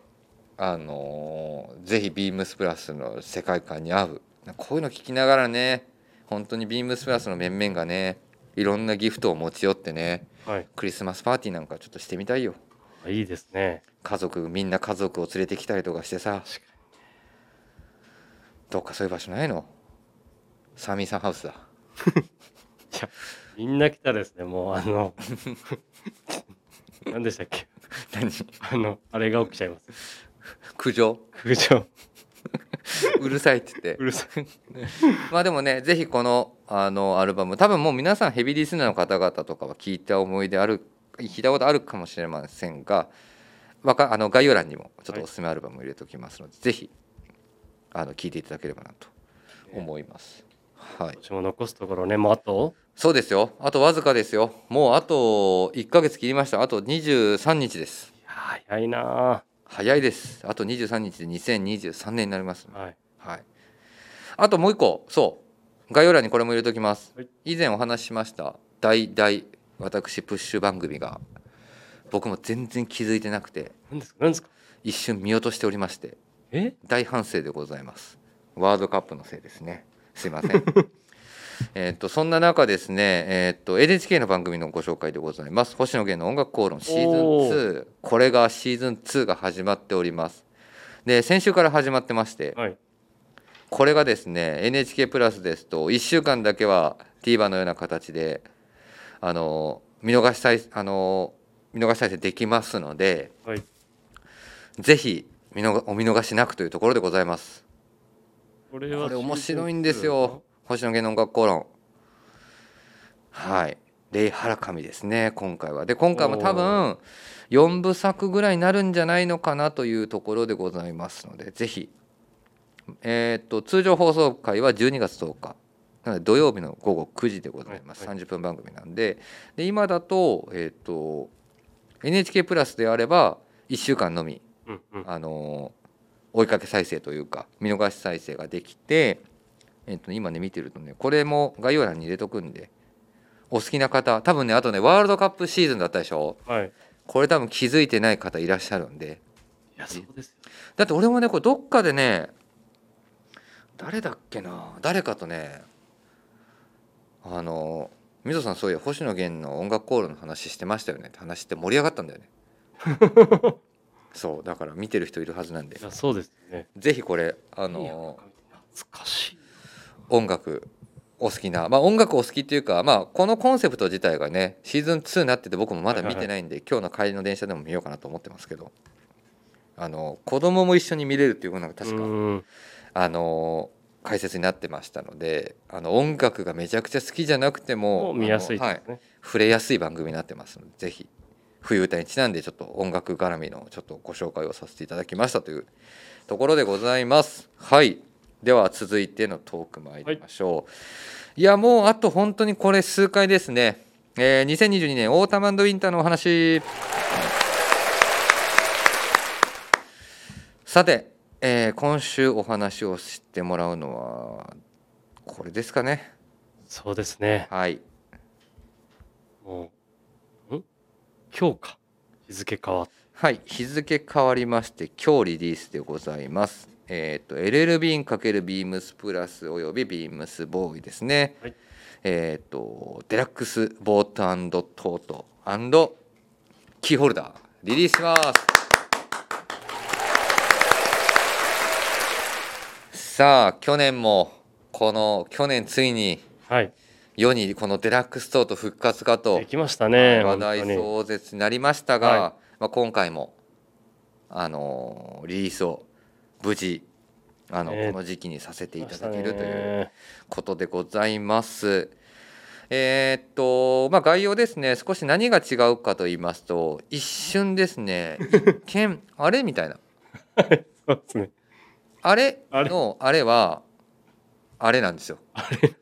あのぜひビームスプラスの世界観に合うこういうの聞きながらね本当にビームスプラスの面々がねいろんなギフトを持ち寄ってねはいクリスマスパーティーなんかちょっとしてみたいよあいいですね家族みんな家族を連れてきたりとかしてさどっかそういう場所ないの？サーミーさんハウスだ。みんな来たらですねもうあの (laughs) 何でしたっけ？何？あのあれが起きちゃいます。苦情？空調 (laughs) うるさいって言って。うるさい。(laughs) まあでもねぜひこのあのアルバム多分もう皆さんヘビーリスナーの方々とかは聞いた思い出ある聞いたことあるかもしれませんがわかあの概要欄にもちょっとおすすめアルバムを入れておきますので、ぜひあの聞いていただければなと思います。はい、私も残すところねもうあと？そうですよ。あとわずかですよ。もうあと1ヶ月切りました。あと23日です。早いな。早いです。あと23日で2023年になります。あはい。はい。あともう一個、そう。概要欄にこれも入れておきます。はい。以前お話ししました大大私プッシュ番組が僕も全然気づいてなくて何ですか？何ですか？一瞬見落としておりましてえ？大反省でございます。ワールドカップのせいですね。すいません。(laughs) えっとそんな中ですね、えっと NHK の番組のご紹介でございます。星野源の音楽講論シーズンお2これがシーズン2が始まっております。で先週から始まってまして、はい。これがですね NHK プラスですと1週間だけは TVer のような形であの見逃し再あの見逃し再生できますのではい。ぜひ見逃お見逃しなくというところでございます。これは面白いんですよ。星野源の音楽講論。はい。レイ・ハラカミですね今回は。で今回も多分4部作ぐらいになるんじゃないのかなというところでございますのでぜひ。えーっと通常放送回は12月10日。なので土曜日の午後9時でございます、はい30分番組なんで。で今だと,、えーっと NHK プラスであれば1週間のみうんうん。あの追いかけ再生というか見逃し再生ができて、えっと、今ね見てるとねこれも概要欄に入れとくんでお好きな方多分ねあとねワールドカップシーズンだったでしょ？はい。これ多分気づいてない方いらっしゃるんで。いやそうですよ。だって俺もねこれどっかでね誰だっけな？誰かとねあの「みぞさんそういや星野源の音楽コールの話してましたよね」って話して盛り上がったんだよね (laughs) そうだから見てる人いるはずなんで。いやそうですよね。ぜひこれあの懐かしい。音楽お好きなまあ音楽お好きっていうかまあこのコンセプト自体がねシーズン2になってて僕もまだ見てないんで今日の帰りの電車でも見ようかなと思ってますけど。あの子供も一緒に見れるっていうのが確かうんあの解説になってましたのであの音楽がめちゃくちゃ好きじゃなくても見やすいあのはい、触れやすい番組になってますのでぜひ冬歌にちなんでちょっと音楽絡みのちょっとご紹介をさせていただきましたというところでございます。はい。では続いてのトーク参りましょう、い、やもうあと本当にこれ数回ですね、えー、2022年オータムウィンターのお話。さて、えー今週お話をしてもらうのはこれですかね。そうですね。はい。もうん今日か日付変わっはい、日付変わりまして今日リリースでございます。えっ、と LL ビーン×ビームスプラスおよびビームスボーイですね。はいえっ、とデラックスボートトートキーホルダーリリースします。さあ去年もこの去年ついにはい。世にこのデラックストート復活かとできましたね。話題壮絶になりましたが、はいまあ、今回もあのリリースを無事あの、ねこの時期にさせていただけるというねことでございます。えーっとまあ概要ですね少し何が違うかと言いますと一瞬ですね (laughs) 一見あれみたいな (laughs) そうですね。あれあれのあれはあれなんですよ。あれ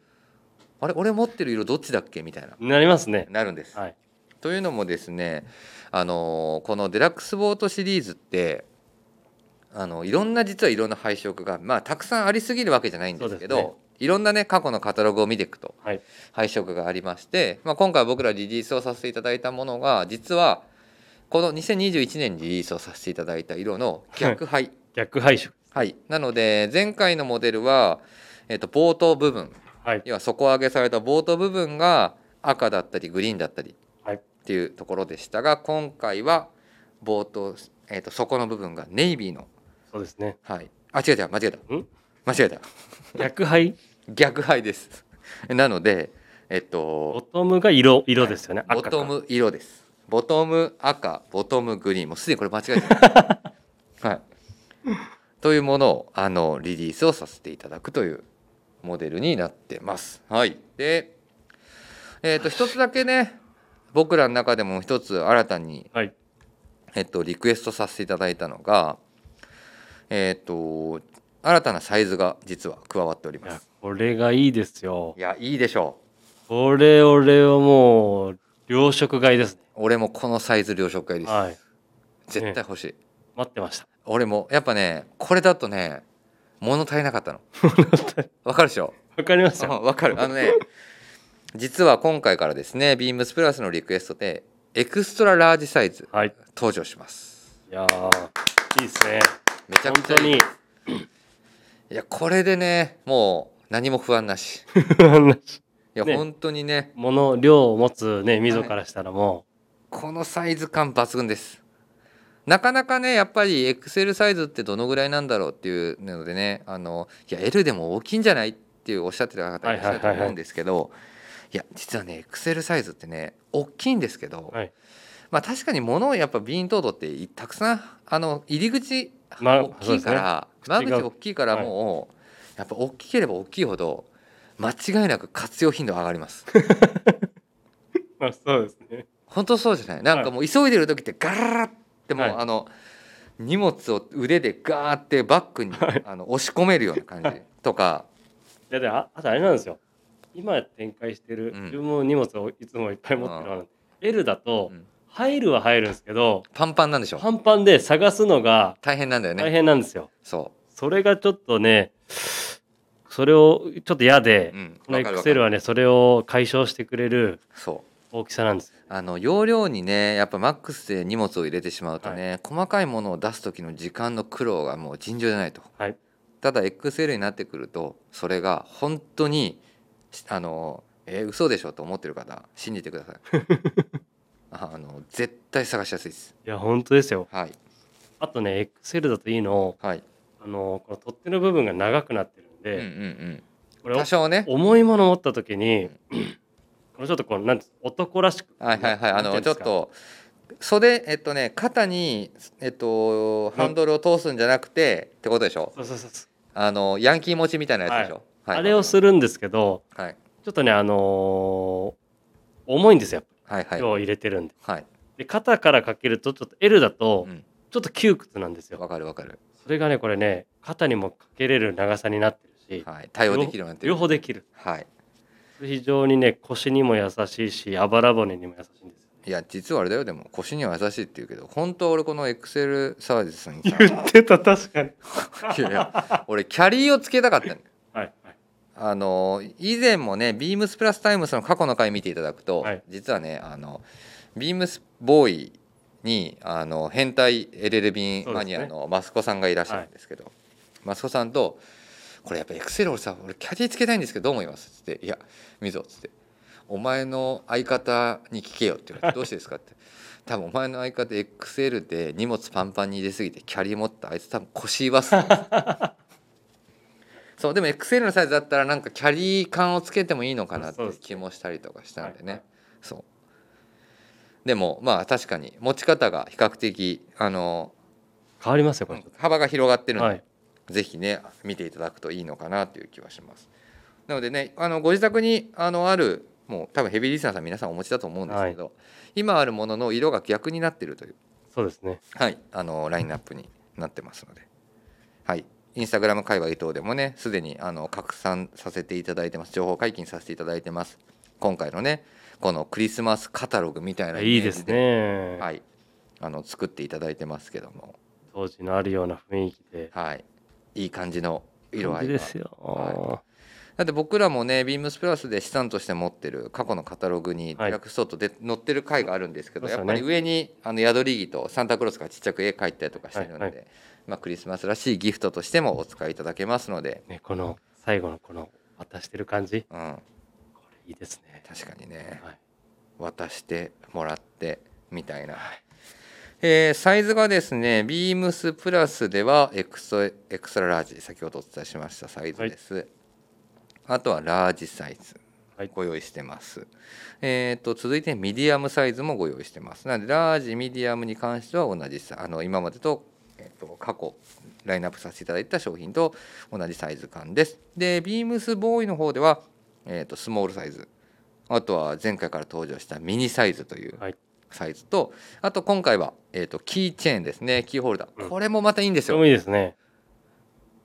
俺持ってる色どっちだっけ？みたいななりますね。なるんです。はい。というのもですねあのこのデラックスボートシリーズってあのいろんな実はいろんな配色がまあたくさんありすぎるわけじゃないんですけどねいろんなね過去のカタログを見ていくとはい。配色がありまして、まあ、今回僕らリリースをさせていただいたものが実はこの2021年にリリースをさせていただいた色の逆配、逆配色。はい、なので前回のモデルは、えっと冒頭部分はい。要は底上げされた冒頭部分が赤だったりグリーンだったりはい。っていうところでしたが今回は冒頭、えー、と底の部分がネイビーの、そうですね。はい、あ違う違う間違えた。ん？間違えた。逆配。(laughs) 逆配です。(laughs) なのでえっボとトムが色色ですよね。ボトム色です。ボトム赤ボトムグリーン。もうすでにこれ間違えてる (laughs) はい。というものをあのリリースをさせていただくというモデルになってますはいでえっ、と一つだけね僕らの中でも一つ新たにはい。えっと、リクエストさせていただいたのが、えっと、新たなサイズが実は加わっております。これがいいですよい。や、いいでしょこれ俺はもう両色買いですね。う。俺もこのサイズ両色買いです。はい。絶対欲しい。待ってました。俺も、やっぱね、これだとね、物足りなかったの。わかるでしょ？わかりますよ。うんわかる。あのね、実は今回からですね、ビームスプラスのリクエストで、エクストララージサイズはい。登場します。いやーいいですね。めちゃくちゃいい。いや、これでね、もう何も不安なし。いや、ね本当にね、物量を持つね溝からしたらもこのサイズ感抜群です。なかなかねやっぱり XL サイズってどのぐらいなんだろうっていうのでねあのいや L でも大きいんじゃないっていうおっしゃってた方いらっしゃると思うんですけどいや実はね XL サイズってね大きいんですけど、はい。まあ確かに物をやっぱビーントードってたくさんあの入り口まあ大きいから、間口そうですね。口が大きいからもう、やっぱ大きければ大きいほど間違いなく活用頻度上がります。う (laughs) まあそうですね。本当そうじゃない？なんかもう急いでる時ってガララってもう、はい。あの荷物を腕でガーってバッグに、はい。あの押し込めるような感じ。とか。いやでああとあれなんですよ。今展開してる、うん。自分も荷物をいつもいっぱい持ってるのは L だとうん。入るは入るんですけどパンパンなんでしょパンパンで探すのが大変なんだよね。大変なんですよ。そそれがちょっとねそれをちょっと嫌でう、うん、このわかるわか XL るはねそれを解消してくれるそう大きさなんです。よ。あの容量にねやっぱマックスで荷物を入れてしまうとね、細かいものを出す時の時間の苦労がもう尋常じゃないと、はい。ただ XL になってくるとそれが本当にあのえー嘘でしょと思ってる方信じてください。あ (laughs) あの絶対探しやすいです。いや本当ですよ。はい。あとね XL だといいのはい。あのこの取っ手の部分が長くなってるんで、うんうんこれうん多少ね。重いもの持った時にこれちょっとこうなんて男らしくはいはいはい。あのちょっと袖えっとね肩にえっとハンドルを通すんじゃなくてってことでしょ？そうそうそうそう。あのヤンキー持ちみたいなやつでしょ、はい。あれをするんですけどはい。ちょっとねあのー重いんですよはいはい。を入れてるんで。はい。で肩からかけるとちょっと L だとうん。ちょっと窮屈なんですよ、わかるわかる。それがねこれね肩にもかけれる長さになってるし、はい。対応できるようになってる。両方できる。はい非常にね腰にも優しいしあばら骨にも優しいんですよいや実はあれだよでも腰には優しいって言うけど本当は俺このエクセルサービスにさ (laughs) 言ってた確かに。いやいや俺キャリーをつけたかったのはいはい。あの以前もねビームスプラスタイムスの過去の回見ていただくと、はい。実はねあのビームスボーイにあの変態 LL ビンマニアのマスコさんがいらっしゃるんですけどマスコさんと「これやっぱエクセル俺さ俺キャリーつけたいんですけどどう思います?」っつって「いやみぞ」っつって「お前の相方に聞けよ」って言われて「どうしてですか?」って。(laughs) 多分お前の相方 XL で荷物パンパンに入れすぎてキャリー持ったあいつ多分腰言わす (laughs) そうでも XL のサイズだったらなんかキャリー感をつけてもいいのかなって気もしたりとかしたんでね、はいそう。でもまあ確かに持ち方が比較的あの変わりますよこれ。幅が広がってるので、とはいぜひね見ていただくといいのかなという気はします。なのでねあのご自宅にあのあるもう多分ヘビーリスナーさん皆さんお持ちだと思うんですけど、今あるものの色が逆になってるというそうですね。はい、あのラインナップになってますので、はい、インスタグラム界隈等でもね、すでにあの拡散させていただいてます、情報解禁させていただいてます。今回のね、このクリスマスカタログみたいなイメージいいですね、はい、あの作っていただいてますけども、当時のあるような雰囲気で。はい、いい感じの色合いですよ、はだって僕らもねビームスプラスで資産として持ってる過去のカタログにデはい。ラックストートで載ってる回があるんですけど、そうですよね。やっぱり上にあの宿り木とサンタクロースがちっちゃく絵描いたりとかしてるので、はい。はまあ、クリスマスらしいギフトとしてもお使いいただけますので、ね、この最後のこの渡してる感じ。うん、これいいですね。確かにね。はい。渡してもらってみたいな、えーサイズがですねビームスプラスではエクソエクストララージ先ほどお伝えしましたサイズです、あとはラージサイズはい。ご用意してます、えー、と続いてミディアムサイズもご用意してます。なのでラージミディアムに関しては同じさあの今までと,、えー、と過去ラインナップさせていただいた商品と同じサイズ感です。でビームスボーイの方では、えー、とスモールサイズ。あとは前回から登場したミニサイズというはいサイズとあと今回は、えー、とキーチェーンですねキーホルダー、うん。これもまたいいんですよ。いいですね。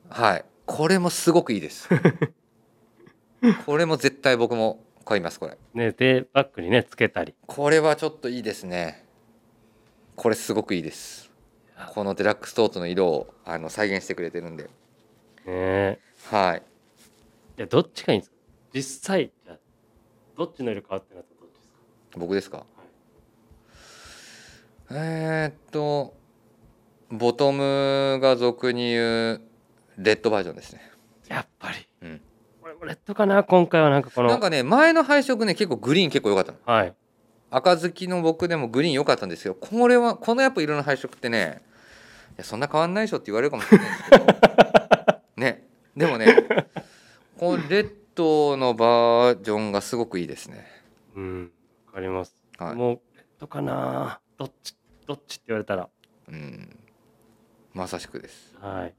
はい。これもすごくいいです。(laughs) これも絶対僕も買いますこれ。ねでバッグにねつけたり。これはちょっといいですね。これすごくいいです。このデラックストートの色をあの再現してくれてるんで。ね。はい。いやどっちがいいんですか？実際どっちの色変わってなったらどっちですか？僕ですか、えー、っとボトムが俗に言うレッドバージョンですね。やっぱり。うん。これもレッドかな今回はなんかこの。なんかね前の配色ね結構グリーン結構良かったの。はい。赤好きの僕でもグリーン良かったんですよこれはこのやっぱ色の配色ってねいやそんな変わんないでしょって言われるかもしれないですけど。(laughs) ね。でもねこのレッドのバージョンがすごくいいですね。うんわかります、はい。もうレッドかな。どっちどっちって言われたら。うん。まさしくです。はい。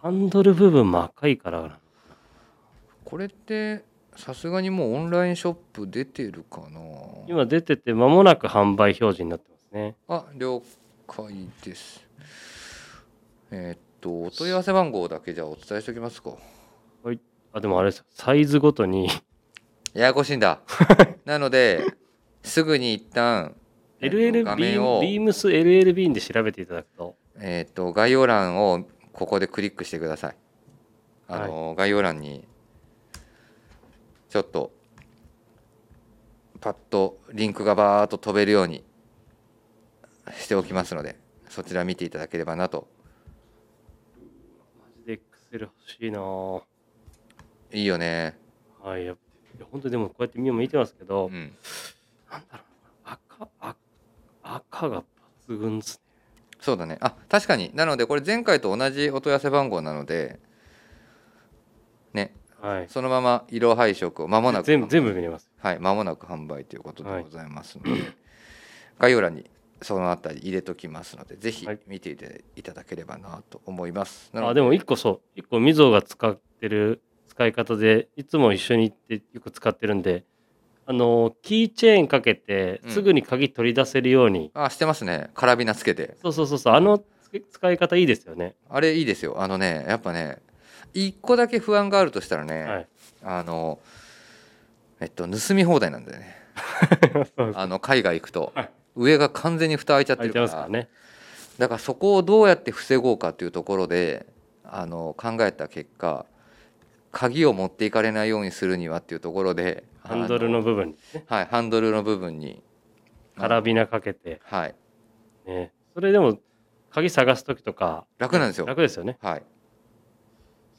ハンドル部分も赤いからな。これってさすがにもうオンラインショップ出てるかな？今出てて間もなく販売表示になってますね。あ了解です。えーっとお問い合わせ番号だけじゃあお伝えしておきますか。あでもあれです。よサイズごとに。ややこしいんだ。(laughs) なのですぐに一旦えっと LL 画面をムビームス LLB で調べていただくと。えっと概要欄をここでクリックしてください。あの、概要欄にちょっとパッとリンクがバーッと飛べるようにしておきますのでそちら見ていただければなと。マジで XL 欲しいな。ぁいいよね。はい本当にでもこうやって見てますけど、うんなんだろうな。赤赤赤が抜群ですね。そうだね。あ確かに。なのでこれ前回と同じお問い合わせ番号なのでね。はい。そのまま色配色を間もなく全部全部見れます。はい、間もなく販売ということでございますので、概要欄にそのあたり入れときますので、ぜひはい。見ていていただければなと思います。なのあでも一個そう。一個みぞが使ってる使い方でいつも一緒に行ってよく使ってるんであのキーチェーンかけてうん。すぐに鍵取り出せるように、あしてますね、カラビナつけて。そうそうそうそう。あのつ使い方いいですよね。あれいいですよ。あのね、やっぱね、一個だけ不安があるとしたらね、はい。あの、えっと、盗み放題なんだよね。(laughs) あの海外行くと、はい。上が完全に蓋開いちゃって開いてるからますからね。だからそこをどうやって防ごうかというところであの考えた結果鍵を持っていかれないようにするにはっていうところでハンドルの部分にね。はいハンドルの部分に。カラビナかけて。はい。ね。それでも鍵探す時とか楽なんですよ。楽ですよね。はい。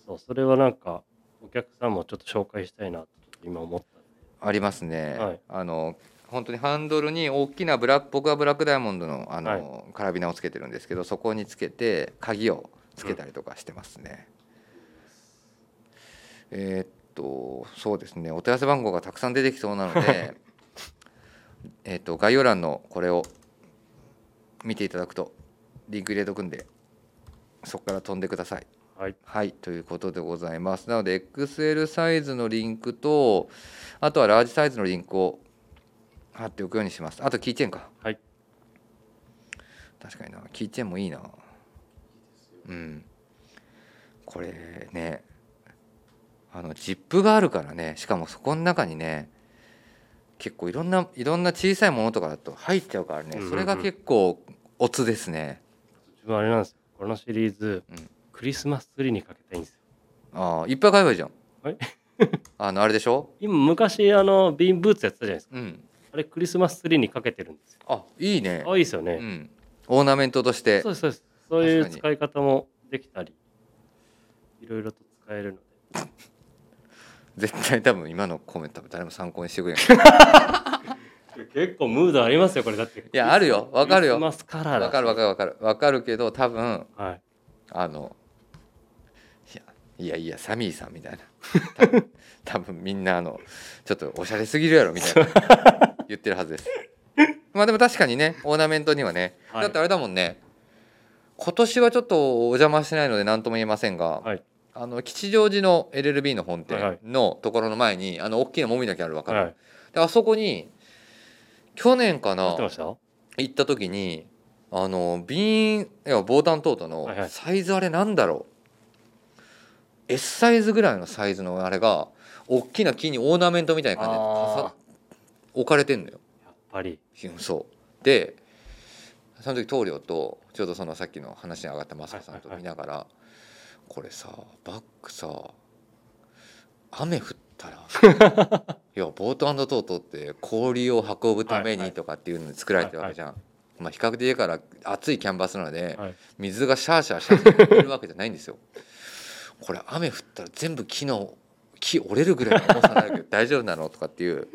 そうそれはなんかお客さんもちょっと紹介したいなと今思った。ありますね、はい。あの本当にハンドルに大きなブラック僕はブラックダイヤモンドのあの、はい。カラビナをつけてるんですけどそこにつけて鍵をつけたりとかしてますね、えーっとそうですね。お問い合わせ番号がたくさん出てきそうなので (laughs) えと概要欄のこれを見ていただくとリンク入れとくんでそこから飛んでください。はい。はい。ということでございます。なので XL サイズのリンクとあとはラージサイズのリンクを貼っておくようにします。あとキーチェーンか。はい。確かにな。キーチェーンもいいな。うん。これねあのジップがあるからねしかもそこの中にね結構いろんないろんな小さいものとかだと入っちゃうからねそれが結構オツですね。自分あれなんです。よこのシリーズ、うん。クリスマスツリーにかけたいんですよ。ああいっぱい買えばいいじゃん。はい。(laughs) あのあれでしょ？今昔あのビーンブーツやってたじゃないですか。うん。あれクリスマスツリーにかけてるんですよ。あいいね。あいいですよね、うん。オーナメントとして。そうですそうそういう使い方もできたりいろいろと使えるので絶対多分今のコメント誰も参考にしてくれない (laughs) 結構ムードありますよこれだって。いやあるよ。わかるよ。わかるわかるわかる。わかるけど多分はい。あのいやいやいやサミーさんみたいな。(laughs) 多分多分みんなあのちょっとおしゃれすぎるやろみたいな。(laughs) 言ってるはずです。まあでも確かにねオーナメントにはね、はい。だってあれだもんね。今年はちょっとお邪魔してないので何とも言えませんが、はいあの吉祥寺の LLB の本はいはい。店のところの前にあの大きなもみの木あるわかる、はい。であそこに去年かな行った？時にあの瓶いやボータントートのはいはい。サイズあれなんだろう、S サイズぐらいのサイズのあれが大きな木にオーナメントみたいな感じで置かれてんのよ。やっぱり。うんそう。でその時棟梁とちょうどそのさっきの話に上がったマサさんと見ながら、これさバッグさ雨降ったら (laughs) いやボートトートって氷を運ぶためはいはい。にとかっていうのに作られてるわけじゃん、まあ比較的だから厚いキャンバスなので、はい。水がシャーシャーシャーシャー降るわけじゃないんですよ。これ雨降ったら全部木の木折れるぐらいの重さになるけど大丈夫なのとかっていう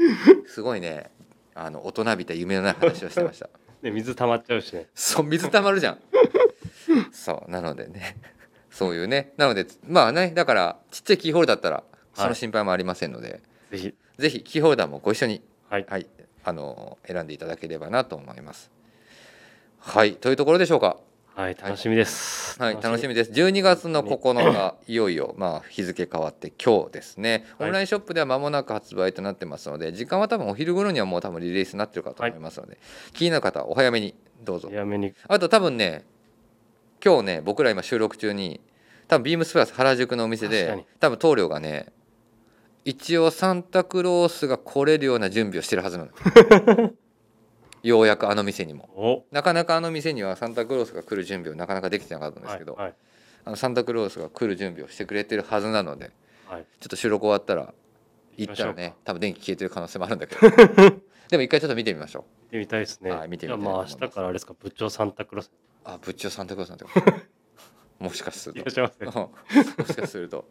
すごいねあの大人びた夢のない話をしてました。で (laughs) 水溜まっちゃうしね。そう水たまるじゃん。そうなのでねそういうね。なのでまあねだからちっちゃいキーホルダーだったらその心配もありませんので、ぜひ。ぜひキーホルダーもご一緒にはい。はいあの選んでいただければなと思います。はい。というところでしょうか。はい楽しみです。はい、楽しみ。です。12月の9日、いよいよ、まあ、日付変わって今日ですね。はい。オンラインショップでは間もなく発売となってますので、時間は多分お昼頃にはもう多分リリースになってるかと思いますので、気になる方はお早めにどうぞ。早めに。あと多分ね、今日ね、僕ら今収録中に、多分ビームスプラス原宿のお店で多分棟梁がね、一応サンタクロースが来れるような準備をしてるはずなの。(laughs) ようやくあの店にも。お。なかなかあの店にはサンタクロースが来る準備をなかなかできてなかったんですけど、はいはい。あのサンタクロースが来る準備をしてくれてるはずなのではい。ちょっと収録終わったら行ったらね多分電気消えてる可能性もあるんだけど。(laughs) でも一回ちょっと見てみましょう。見てみたいですね。はい見てみたいまあ明日からあれですか部長サンタクロース。あぶっちょサンタクロースなんてこと (laughs) もしかすいらるとっしゃいませ。もしかすると。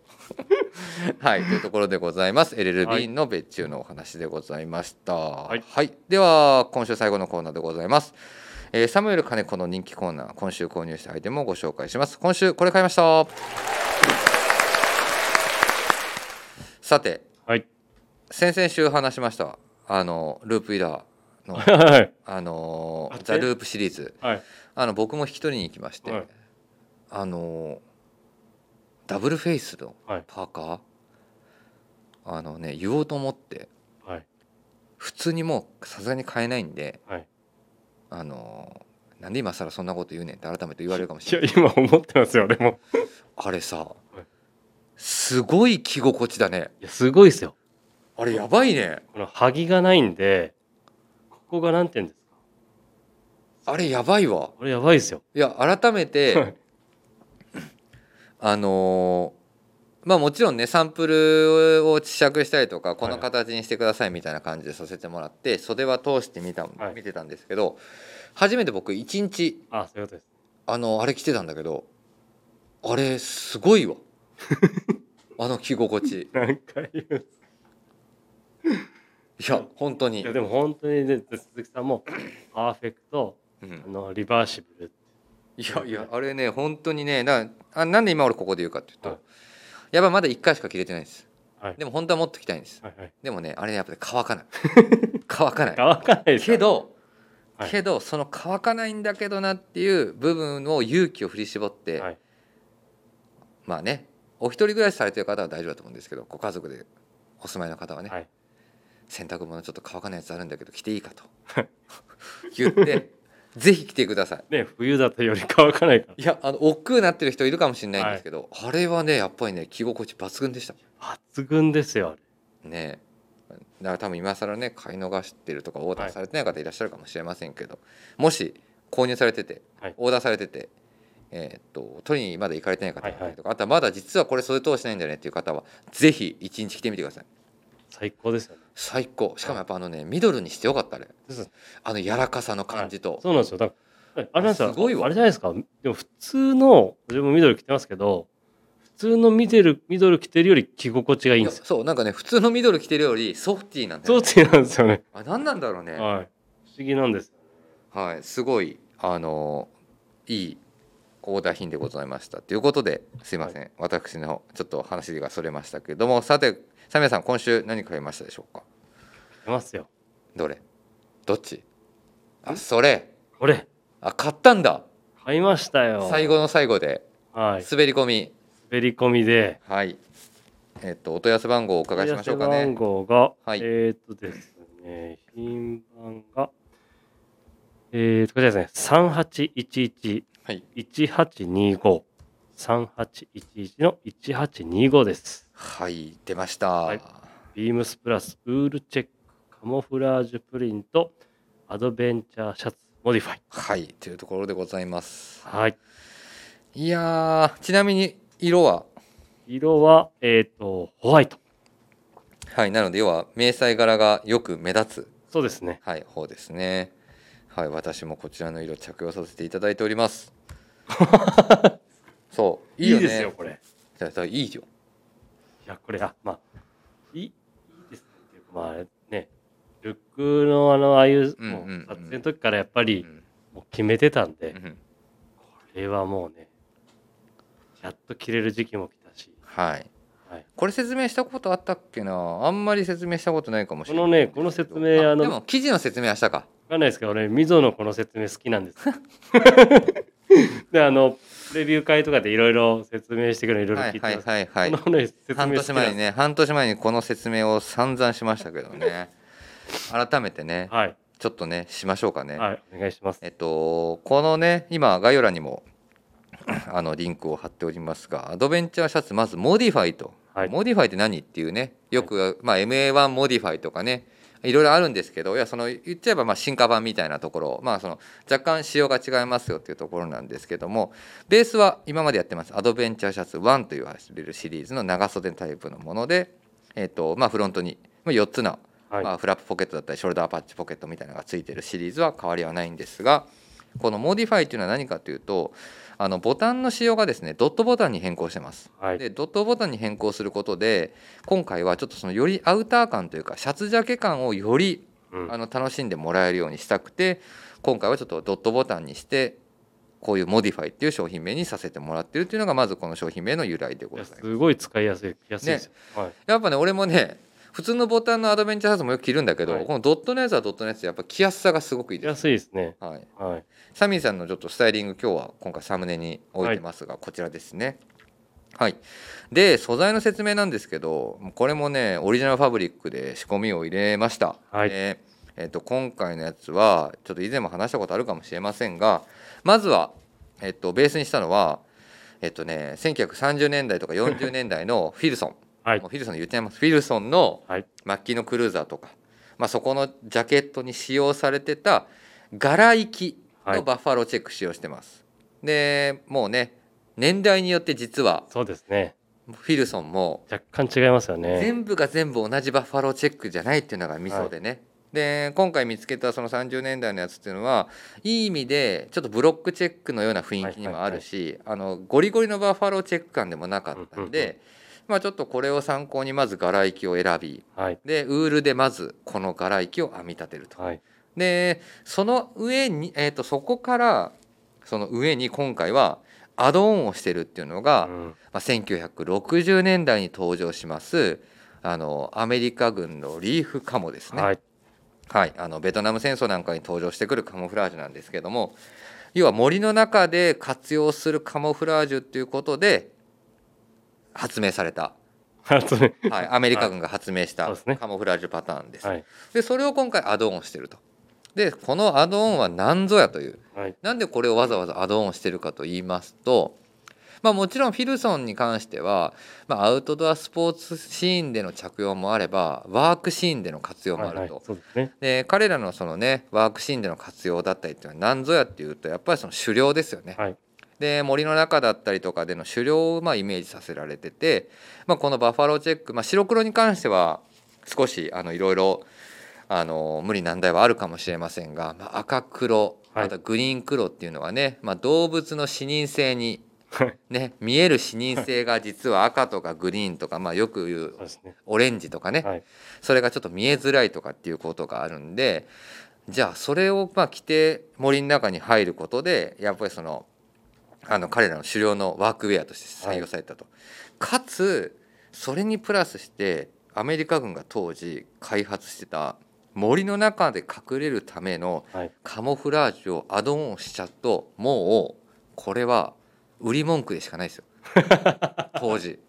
(laughs) はいというところでございます。LLB はい。の別注のお話でございました。はい。では今週最後のコーナーでございます。えーサムエル金子の人気コーナー今週購入したアイテムをご紹介します。今週これ買いました。さてはい。先々週話しました。あのループイダーの (laughs) はい。あのあザ・ループシリーズ。はい。あの僕も引き取りに行きまして、はいあのダブルフェイスのはいパーカー、あのね言おうと思ってはい。普通にもうさすがに買えないんではい。あのなんで今更そんなこと言うねんって改めて言われるかもしいやれない今思ってますよ俺も。あれさいすごい着心地だねいやすごいですよ。あれやばいねこの剥ぎがないんでここがなんて言うんですか？あれやばいわこれやばいですよ。いや改めはていあのーまあもちろんねサンプルを試着したりとかこの形にしてくださいみたいな感じでさせてもらって袖は通してみた、はい。見てたんですけど初めて僕1日あそういうことです。あのあれ着てたんだけどあれすごいわ。(laughs) あの着心地。何回言ういや本当に。いや、でも本当にね鈴木さんもパーフェクトうん。あのリバーシブルいやいやあれね本当にねなあなんで今俺ここで言うかっていうと、はい。やっぱまだ1回しか切れてないんです。はい。でも本当はもっと切きたいんです。はいはい。でもねあれやっぱり (laughs) 乾かない。乾かない。乾かないけど、はい。けどその乾かないんだけどなっていう部分を勇気を振り絞って、はい。まあねお一人暮らしされてる方は大丈夫だと思うんですけどご家族でお住まいの方はね、はい。洗濯物ちょっと乾かないやつあるんだけど着ていいかと (laughs) 言ってぜひ着てください。ね冬だとより乾かないから。いやあの億劫になってる人いるかもしれないんですけど、あれはねやっぱりね着心地抜群でした。抜群ですよね。だから多分今更ね買い逃してるとかオーダーされてない方いらっしゃるかもしれませんけど、もし購入されてて、はい。オーダーされててえーっと取りにまだ行かれてない方はいはい。とか、あとはまだ実はこれ袖通してないんだよねっていう方はぜひ一日着てみてください最高ですよね。最高。しかもやっぱあのねミドルにしてよかったあれ。あの柔らかさの感じと、そうなんですよ。だからあれなんですごいわ。あれじゃないですか。でも普通の自分もミドル着てますけど普通のミドルミドル着てるより着心地がいいんですそうなんかね普通のミドル着てるよりソフティーなんだよ、ね、そうってなんですよね。あ何なんだろうね。はい。不思議なんです。はい、すごいあのいいオーダー品でございました。ということですいません、私のちょっと話がそれましたけれどもさてサミヤさん今週何買いましたでしょうか？着てますよ。どれ？どっち？あそれ。これ。あ買ったんだ。買いましたよ。最後の最後で。はい。滑り込み。滑り込みで。はい。えっとお問い合わせ番号をお伺いしましょうか問い合わせ番ね号が、はい。えーっとですね品番がえーっとこちらですね。3811はい。1825 3811の1825です。はい出ました、はい。ビームスプラスウールチェックカモフラージュプリントアドベンチャーシャツモディファイ。はいというところでございます。はい。いやーちなみに色は？色はえーっとホワイト。はいなので要は迷彩柄がよく目立つ。そうですね。はい方ですね。はい私もこちらの色着用させていただいております (laughs) そういいよね。ですよこれ。いやだからいいよ。いやこれあまあいいいいですねまあねルックのあのああいうもう撮影の時からやっぱりうん。もう決めてたんで、こうん。れはもうねやっと着れる時期も来たし、はい。はい、これ説明したことあったっけな？あんまり説明したことないかもしこれないのねこの説明あのでも記事の説明はしたか。わかんないですけど俺溝のこの説明好きなんです (laughs) であのレビュー会とかでいろいろ説明してくれるいろいろ聞いてます、はいはいはい。半年前にね半年前にこの説明を散々しましたけどね。改めてねはい、ちょっとねしましょうかね、はい、お願いします。えっとこのね今概要欄にもあのリンクを貼っておりますがアドベンチャーシャツまずモディファイと、はい。モディファイって何っていうねよく、まあ、MA1 モディファイとかねいろいろあるんですけどいやその言っちゃえばまあ進化版みたいなところ、まあ、その若干仕様が違いますよっていうところなんですけどもベースは今までやってますアドベンチャーシャツ1というシリーズの長袖タイプのもので、えっとまあ、フロントにまあ4つのはい、まあ、フラップポケットだったりショルダーパッチポケットみたいなのがついてるシリーズは変わりはないんですがこのモディファイというのは何かというとあのボタンの仕様がですねドットボタンに変更してます。はい。でドットボタンに変更することで今回はちょっとそのよりアウター感というかシャツジャケ感をよりうん。あの楽しんでもらえるようにしたくて今回はちょっとドットボタンにしてこういうモディファイっていう商品名にさせてもらってるっていうのがまずこの商品名の由来でございます。すごい使いやすいいですよ、はい。やっぱね俺もね普通のボタンのアドベンチャーシャツもよく着るんだけど、はい。このドットのやつはドットのやつでやっぱ着やすさがすごくいいです。着やすいですね。はい、はいサミーさんのちょっとスタイリング今日は今回サムネに置いてますが、こちらですね。はい、で素材の説明なんですけどこれもねオリジナルファブリックで仕込みを入れました。はい。でえっと今回のやつはちょっと以前も話したことあるかもしれませんがまずは、えっと、ベースにしたのはえっとね1930年代とか40年代の (laughs) フィルソン、はい。もうフィルソンで言っちゃいます。フィルソンのはい。末期のクルーザーとか、まあ、そこのジャケットに使用されてた柄行きはいのバッファローチェック使用してます。でもうね年代によって実はそうですね。フィルソンも若干違いますよね。全部が全部同じバッファローチェックじゃないっていうのがミソでね、で今回見つけたその30年代のやつっていうのはいい意味でちょっとブロックチェックのような雰囲気にもあるし、あのゴリゴリのバッファローチェック感でもなかったんで、うんうんまあ、ちょっとこれを参考にまず柄行きを選びはい。でウールでまずこの柄行きを編み立てると。はいでその上に、えー、とそこからその上に今回はアドオンをしてるっていうのが、うん。まあ、1960年代に登場しますあのアメリカ軍のリーフカモですね。はい。はい、あのベトナム戦争なんかに登場してくるカモフラージュなんですけども要は森の中で活用するカモフラージュっていうことで発明された、発明。はい、アメリカ軍が発明したカモフラージュパターンです。はい。でそれを今回アドオンしてると。でこのアドオンは何ぞやというはいなんでこれをわざわざアドオンしてるかと言いますと、まあ、もちろんフィルソンに関しては、まあ、アウトドアスポーツシーンでの着用もあればワークシーンでの活用もあると。はいはいそうで彼らのそのねワークシーンでの活用だったりっていうのは何ぞやっていうとやっぱりその狩猟ですよね。はいで森の中だったりとかでの狩猟をまあイメージさせられてて、まあ、このバファローチェック、まあ、白黒に関しては少しあのいろいろあの無理難題はあるかもしれませんが、まあ、赤黒はい。またグリーン黒っていうのはね、まあ、動物の視認性に、ね、見える視認性が実は赤とかグリーンとか、まあ、よく言うオレンジとかね、はい。それがちょっと見えづらいとかっていうことがあるんでじゃあそれをまあ着て森の中に入ることでやっぱりそのあの彼らの狩猟のワークウェアとして採用されたと。かつそれにプラスしてアメリカ軍が当時開発してた森の中で隠れるためのはい。カモフラージュをアドオンしちゃうともうこれは売り文句でしかないですよ。(laughs) 当時。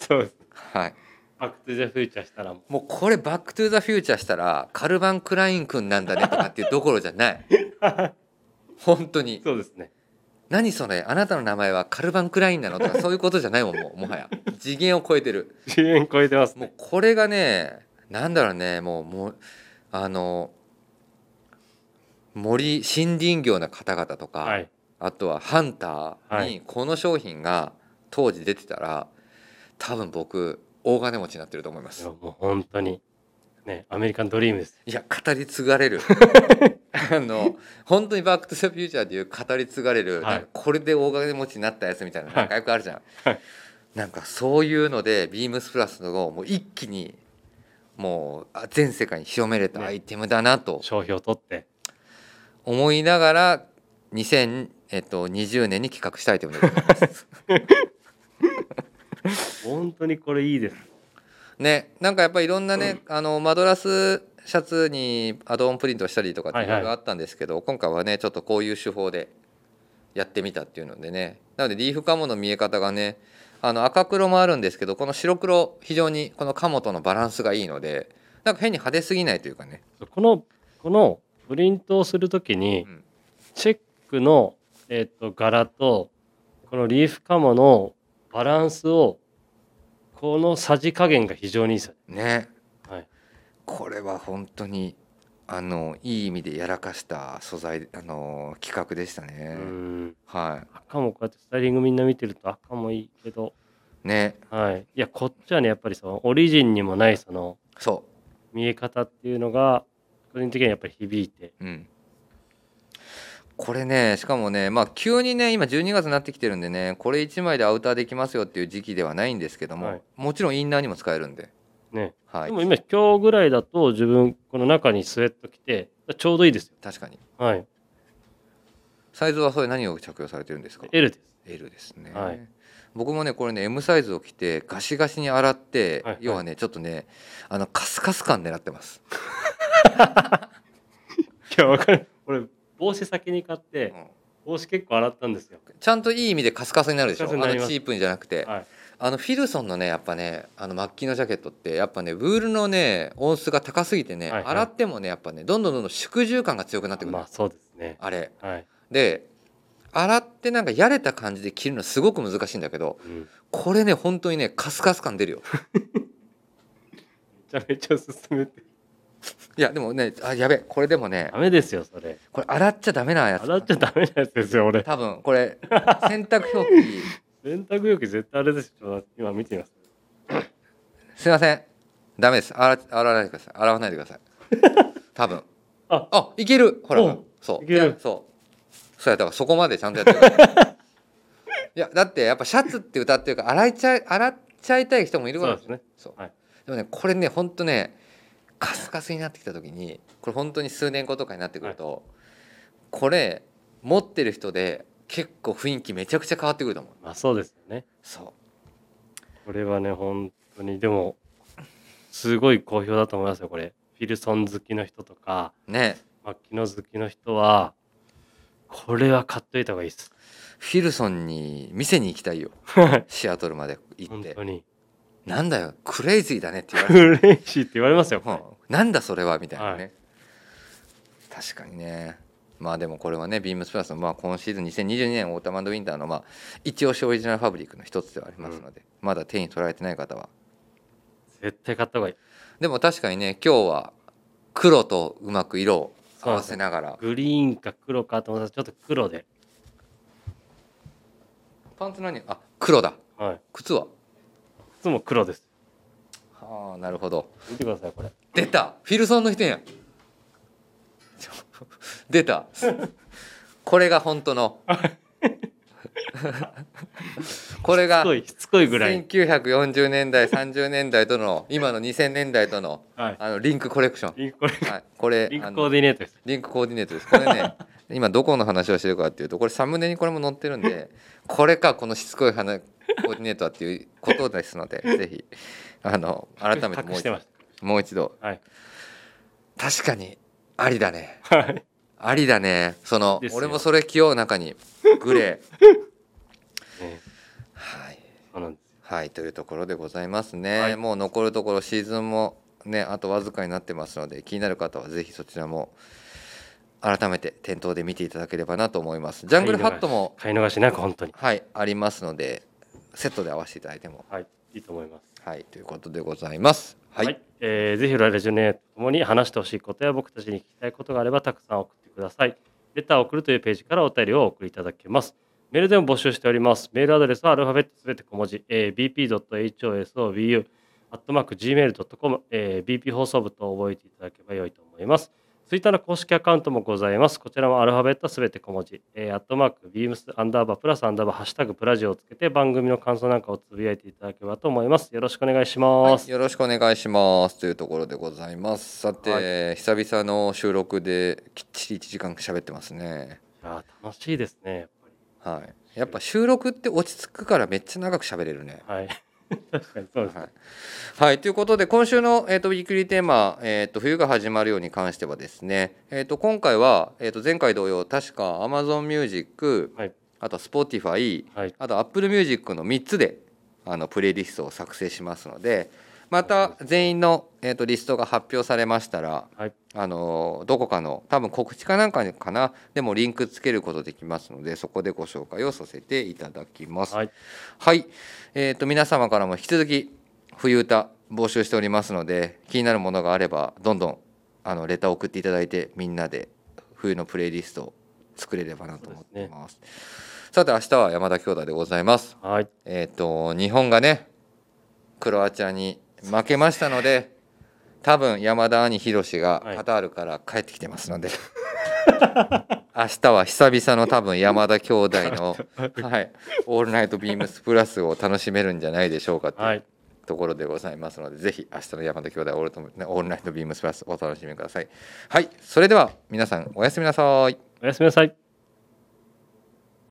そうです。はい。バックトゥザフューチャーしたらももうこれバックトゥザフューチャーしたらカルバン・クライン君なんだねとかっていうどころじゃない。(laughs) 本当に。うそうですね。何それ？あなたの名前はカルバン・クラインなのとかそういうことじゃないもんもうもはや。次元を超えてる。次元超えてますもうねこれがねなんだろうね。もうもうあの森森林業の方々とか、はい。あとはハンターはにこの商品が当時出てたら多分僕大金持ちになってると思います。もう本当に。ねアメリカンドリームです。いや語り継がれる。(laughs) あの本当に「バック・トゥ・ザ・フューチャー」っていう語り継がれる、はい。これで大金持ちになったやつみたいなはい。なんかよくあるじゃん、はい。なんかそういうのでビームスプラスのをもう一気にもうあ全世界に広めれたね。アイテムだなと。商標を取って。思いながら2020年に企画したいと思います。本当にこれいいです。ねなんかやっぱりいろんなね、あのマドラスシャツにアドオンプリントしたりとかっていはいはいろい。ろあったんですけど、今回はねちょっとこういう手法でやってみたっていうのでね。なのでリーフカモの見え方がねあの赤黒もあるんですけどこの白黒非常にこのカモとのバランスがいいのでなんか変に派手すぎないというかね。このこのプリントをするときに、うん。チェックの、えっと柄とこのリーフカモのバランスをこのさじ加減が非常にいいですよね。はい。これは本当にあのいい意味でやらかした素材あの企画でしたうね。ん。は赤もこうやってスタイリングみんな見てると赤もいいけど。いね。はい。いやこっちはねやっぱりそのオリジンにもないそのそう。見え方っていうのが個人的にはやっぱり響いて。うん、これねしかもねまあ急にね今12月になってきてるんでねこれ1枚でアウターできますよっていう時期ではないんですけども、はい。もちろんインナーにも使えるんで、ね。はい、でも今今日ぐらいだと自分この中にスウェット着てちょうどいいですよ。確かに。はい。サイズはそれ何を着用されてるんですか？L です。L ですね、はい。僕もねこれね M サイズを着てガシガシに洗って、はいはい。要はねちょっとねあのカスカス感狙ってます、(laughs) いやわかる。俺帽子先に買ってうん。帽子結構洗ったんですよ。ちゃんといい意味でカスカスになるでしょ？あのチープンじゃなくて、はいあのフィルソンのねやっぱねあのマッキーのジャケットってやっぱねウールのね音数が高すぎてね、はいはい。洗ってもねやっぱねどんどんどんどん縮重感が強くなってくる、まあそうですね。あれ。はい、で洗ってなんかやれた感じで着るのすごく難しいんだけどうん、めこれね本当にねカスカス感出るよ。(laughs) ちゃめちゃ勧めて。いやでもねあやべこれでもねダメですよそれ。これ洗っちゃダメなやつ。洗っちゃダメなやつですよ俺。多分これ洗濯表記 (laughs) 洗濯容器絶対あれですよ。今見てみます。すいません。ダメです。洗洗わないでください。洗わないでください。(laughs) 多分。あ。あいける。ほら。うん。そう。いける。そう。そうやだからそこまでちゃんとやってるからい。(laughs) やだってやっぱシャツって歌ってるから洗いちゃい洗っちゃいたい人もいるからそうですね。そう。はい。でもねこれねほんとねカスカスになってきた時にこれ本当に数年後とかになってくると、これ持ってる人で結構雰囲気めちゃくちゃ変わってくると思う。まあそうですよね。そこれはね本当にでもすごい好評だと思いますよこれ。フィルソン好きの人とかうね。マキノ好きの人はこれは買っといた方がいいです。フィルソンに店に行きたいよ。(laughs) シアトルまで行って。本当に。なんだよクレイジーだねって言われてクレイジーって言われますよ。なんだそれはみたいなね、はい。確かにねまあでもこれはねビームスプラスの、まあ、今シーズン2022年オータムウィンターの、まあ、一押しオリジナルファブリックの一つではありますので、まだ手に取られてない方は。絶対買った方がいい。でも確かにね今日は黒とうまく色を合わせながら。グリーンか黒かと思ったらちょっと黒で。パンツ何？あ黒だ。はい。靴は？いつも黒です。はあなるほど。見てくださいこれ。出た。フィルソンの人やん (laughs) 出た。これが本当の。(laughs) これがしつこいぐらい。1940年代30年代との今の2000年代とのはい。あのリンクコレクション、リンクこれはい、これリンクコーディネートです。リンクコーディネートです。これね (laughs) 今どこの話をしてるかっていうとこれサムネにこれも載ってるんでこれかこのしつこい話コーディネートはっていうことですのでぜひあの改めてもう一度。もう一度た。はい。確かにありだね。はい。ありだね。そのですよ。俺もそれ着よう中にグレー。(laughs) ね。はい。そうなんです。はいというところでございますね、はい。もう残るところシーズンもねあとわずかになってますので気になる方はぜひそちらも改めて店頭で見ていただければなと思います。ジャングルハットも買い逃しなく本当に。はいありますのでセットで合わせていただいても。はいいいと思いますはいということでございます。はい、えーぜひラジオネートともに話してほしいことや僕たちに聞きたいことがあればたくさん送ってください。レターを送るというページからお便りをお送りいただけます。メールでも募集しております。メールアドレスはアルファベットすべて小文字、えー bp.hosobu アットマーク gmail.com、えー BP 放送部と覚えていただけば良いと思います。ツイッターの公式アカウントもございます。こちらもアルファベットすべて小文字、えー、アットマーク、ビームス、アンダーバー、プラスアンダーバー、ハッシュタグ、プラジオをつけて番組の感想なんかをつぶやいていただければと思います。よろしくお願いします。はい、よろしくお願いしますというところでございますさて、は久々の収録できっちり1時間喋ってますねいやー楽しいですね、やっぱり。はいやっぱ収録って落ち着くからめっちゃ長く喋れるねはい。確かにそうですね。はい、はい、ということで今週の、えー、とウィークリーテーマ、えーと「冬が始まるよ」に関してはですね、えー、と今回は、えー、と前回同様確か AmazonMusic、はいあとは Spotify はい。あと AppleMusic の3つであのプレイリストを作成しますのでまた全員の、えー、とリストが発表されましたらはい。あのどこかの多分告知かなんかかなでもリンクつけることできますのでそこでご紹介をさせていただきます。はい。はい、えー、と皆様からも引き続き冬歌募集しておりますので気になるものがあればどんどんあのレターを送っていただいてみんなで冬のプレイリストを作れればなと思っています。さて明日は山田兄弟でございます。はい。えっ、と日本がねクロアチアに負けましたので多分山田兄宏がはい。カタールから帰ってきてますので、(laughs) 明日は久々の多分山田兄弟の (laughs)「はい、オールナイトビームスプラス」を楽しめるんじゃないでしょうかとはいい。うところでございますので、ぜひ明日の山田兄弟オールとオールナイトビームスプラスお楽しみください。はい。それでは皆さんおやすみなさい。おやすみなさい。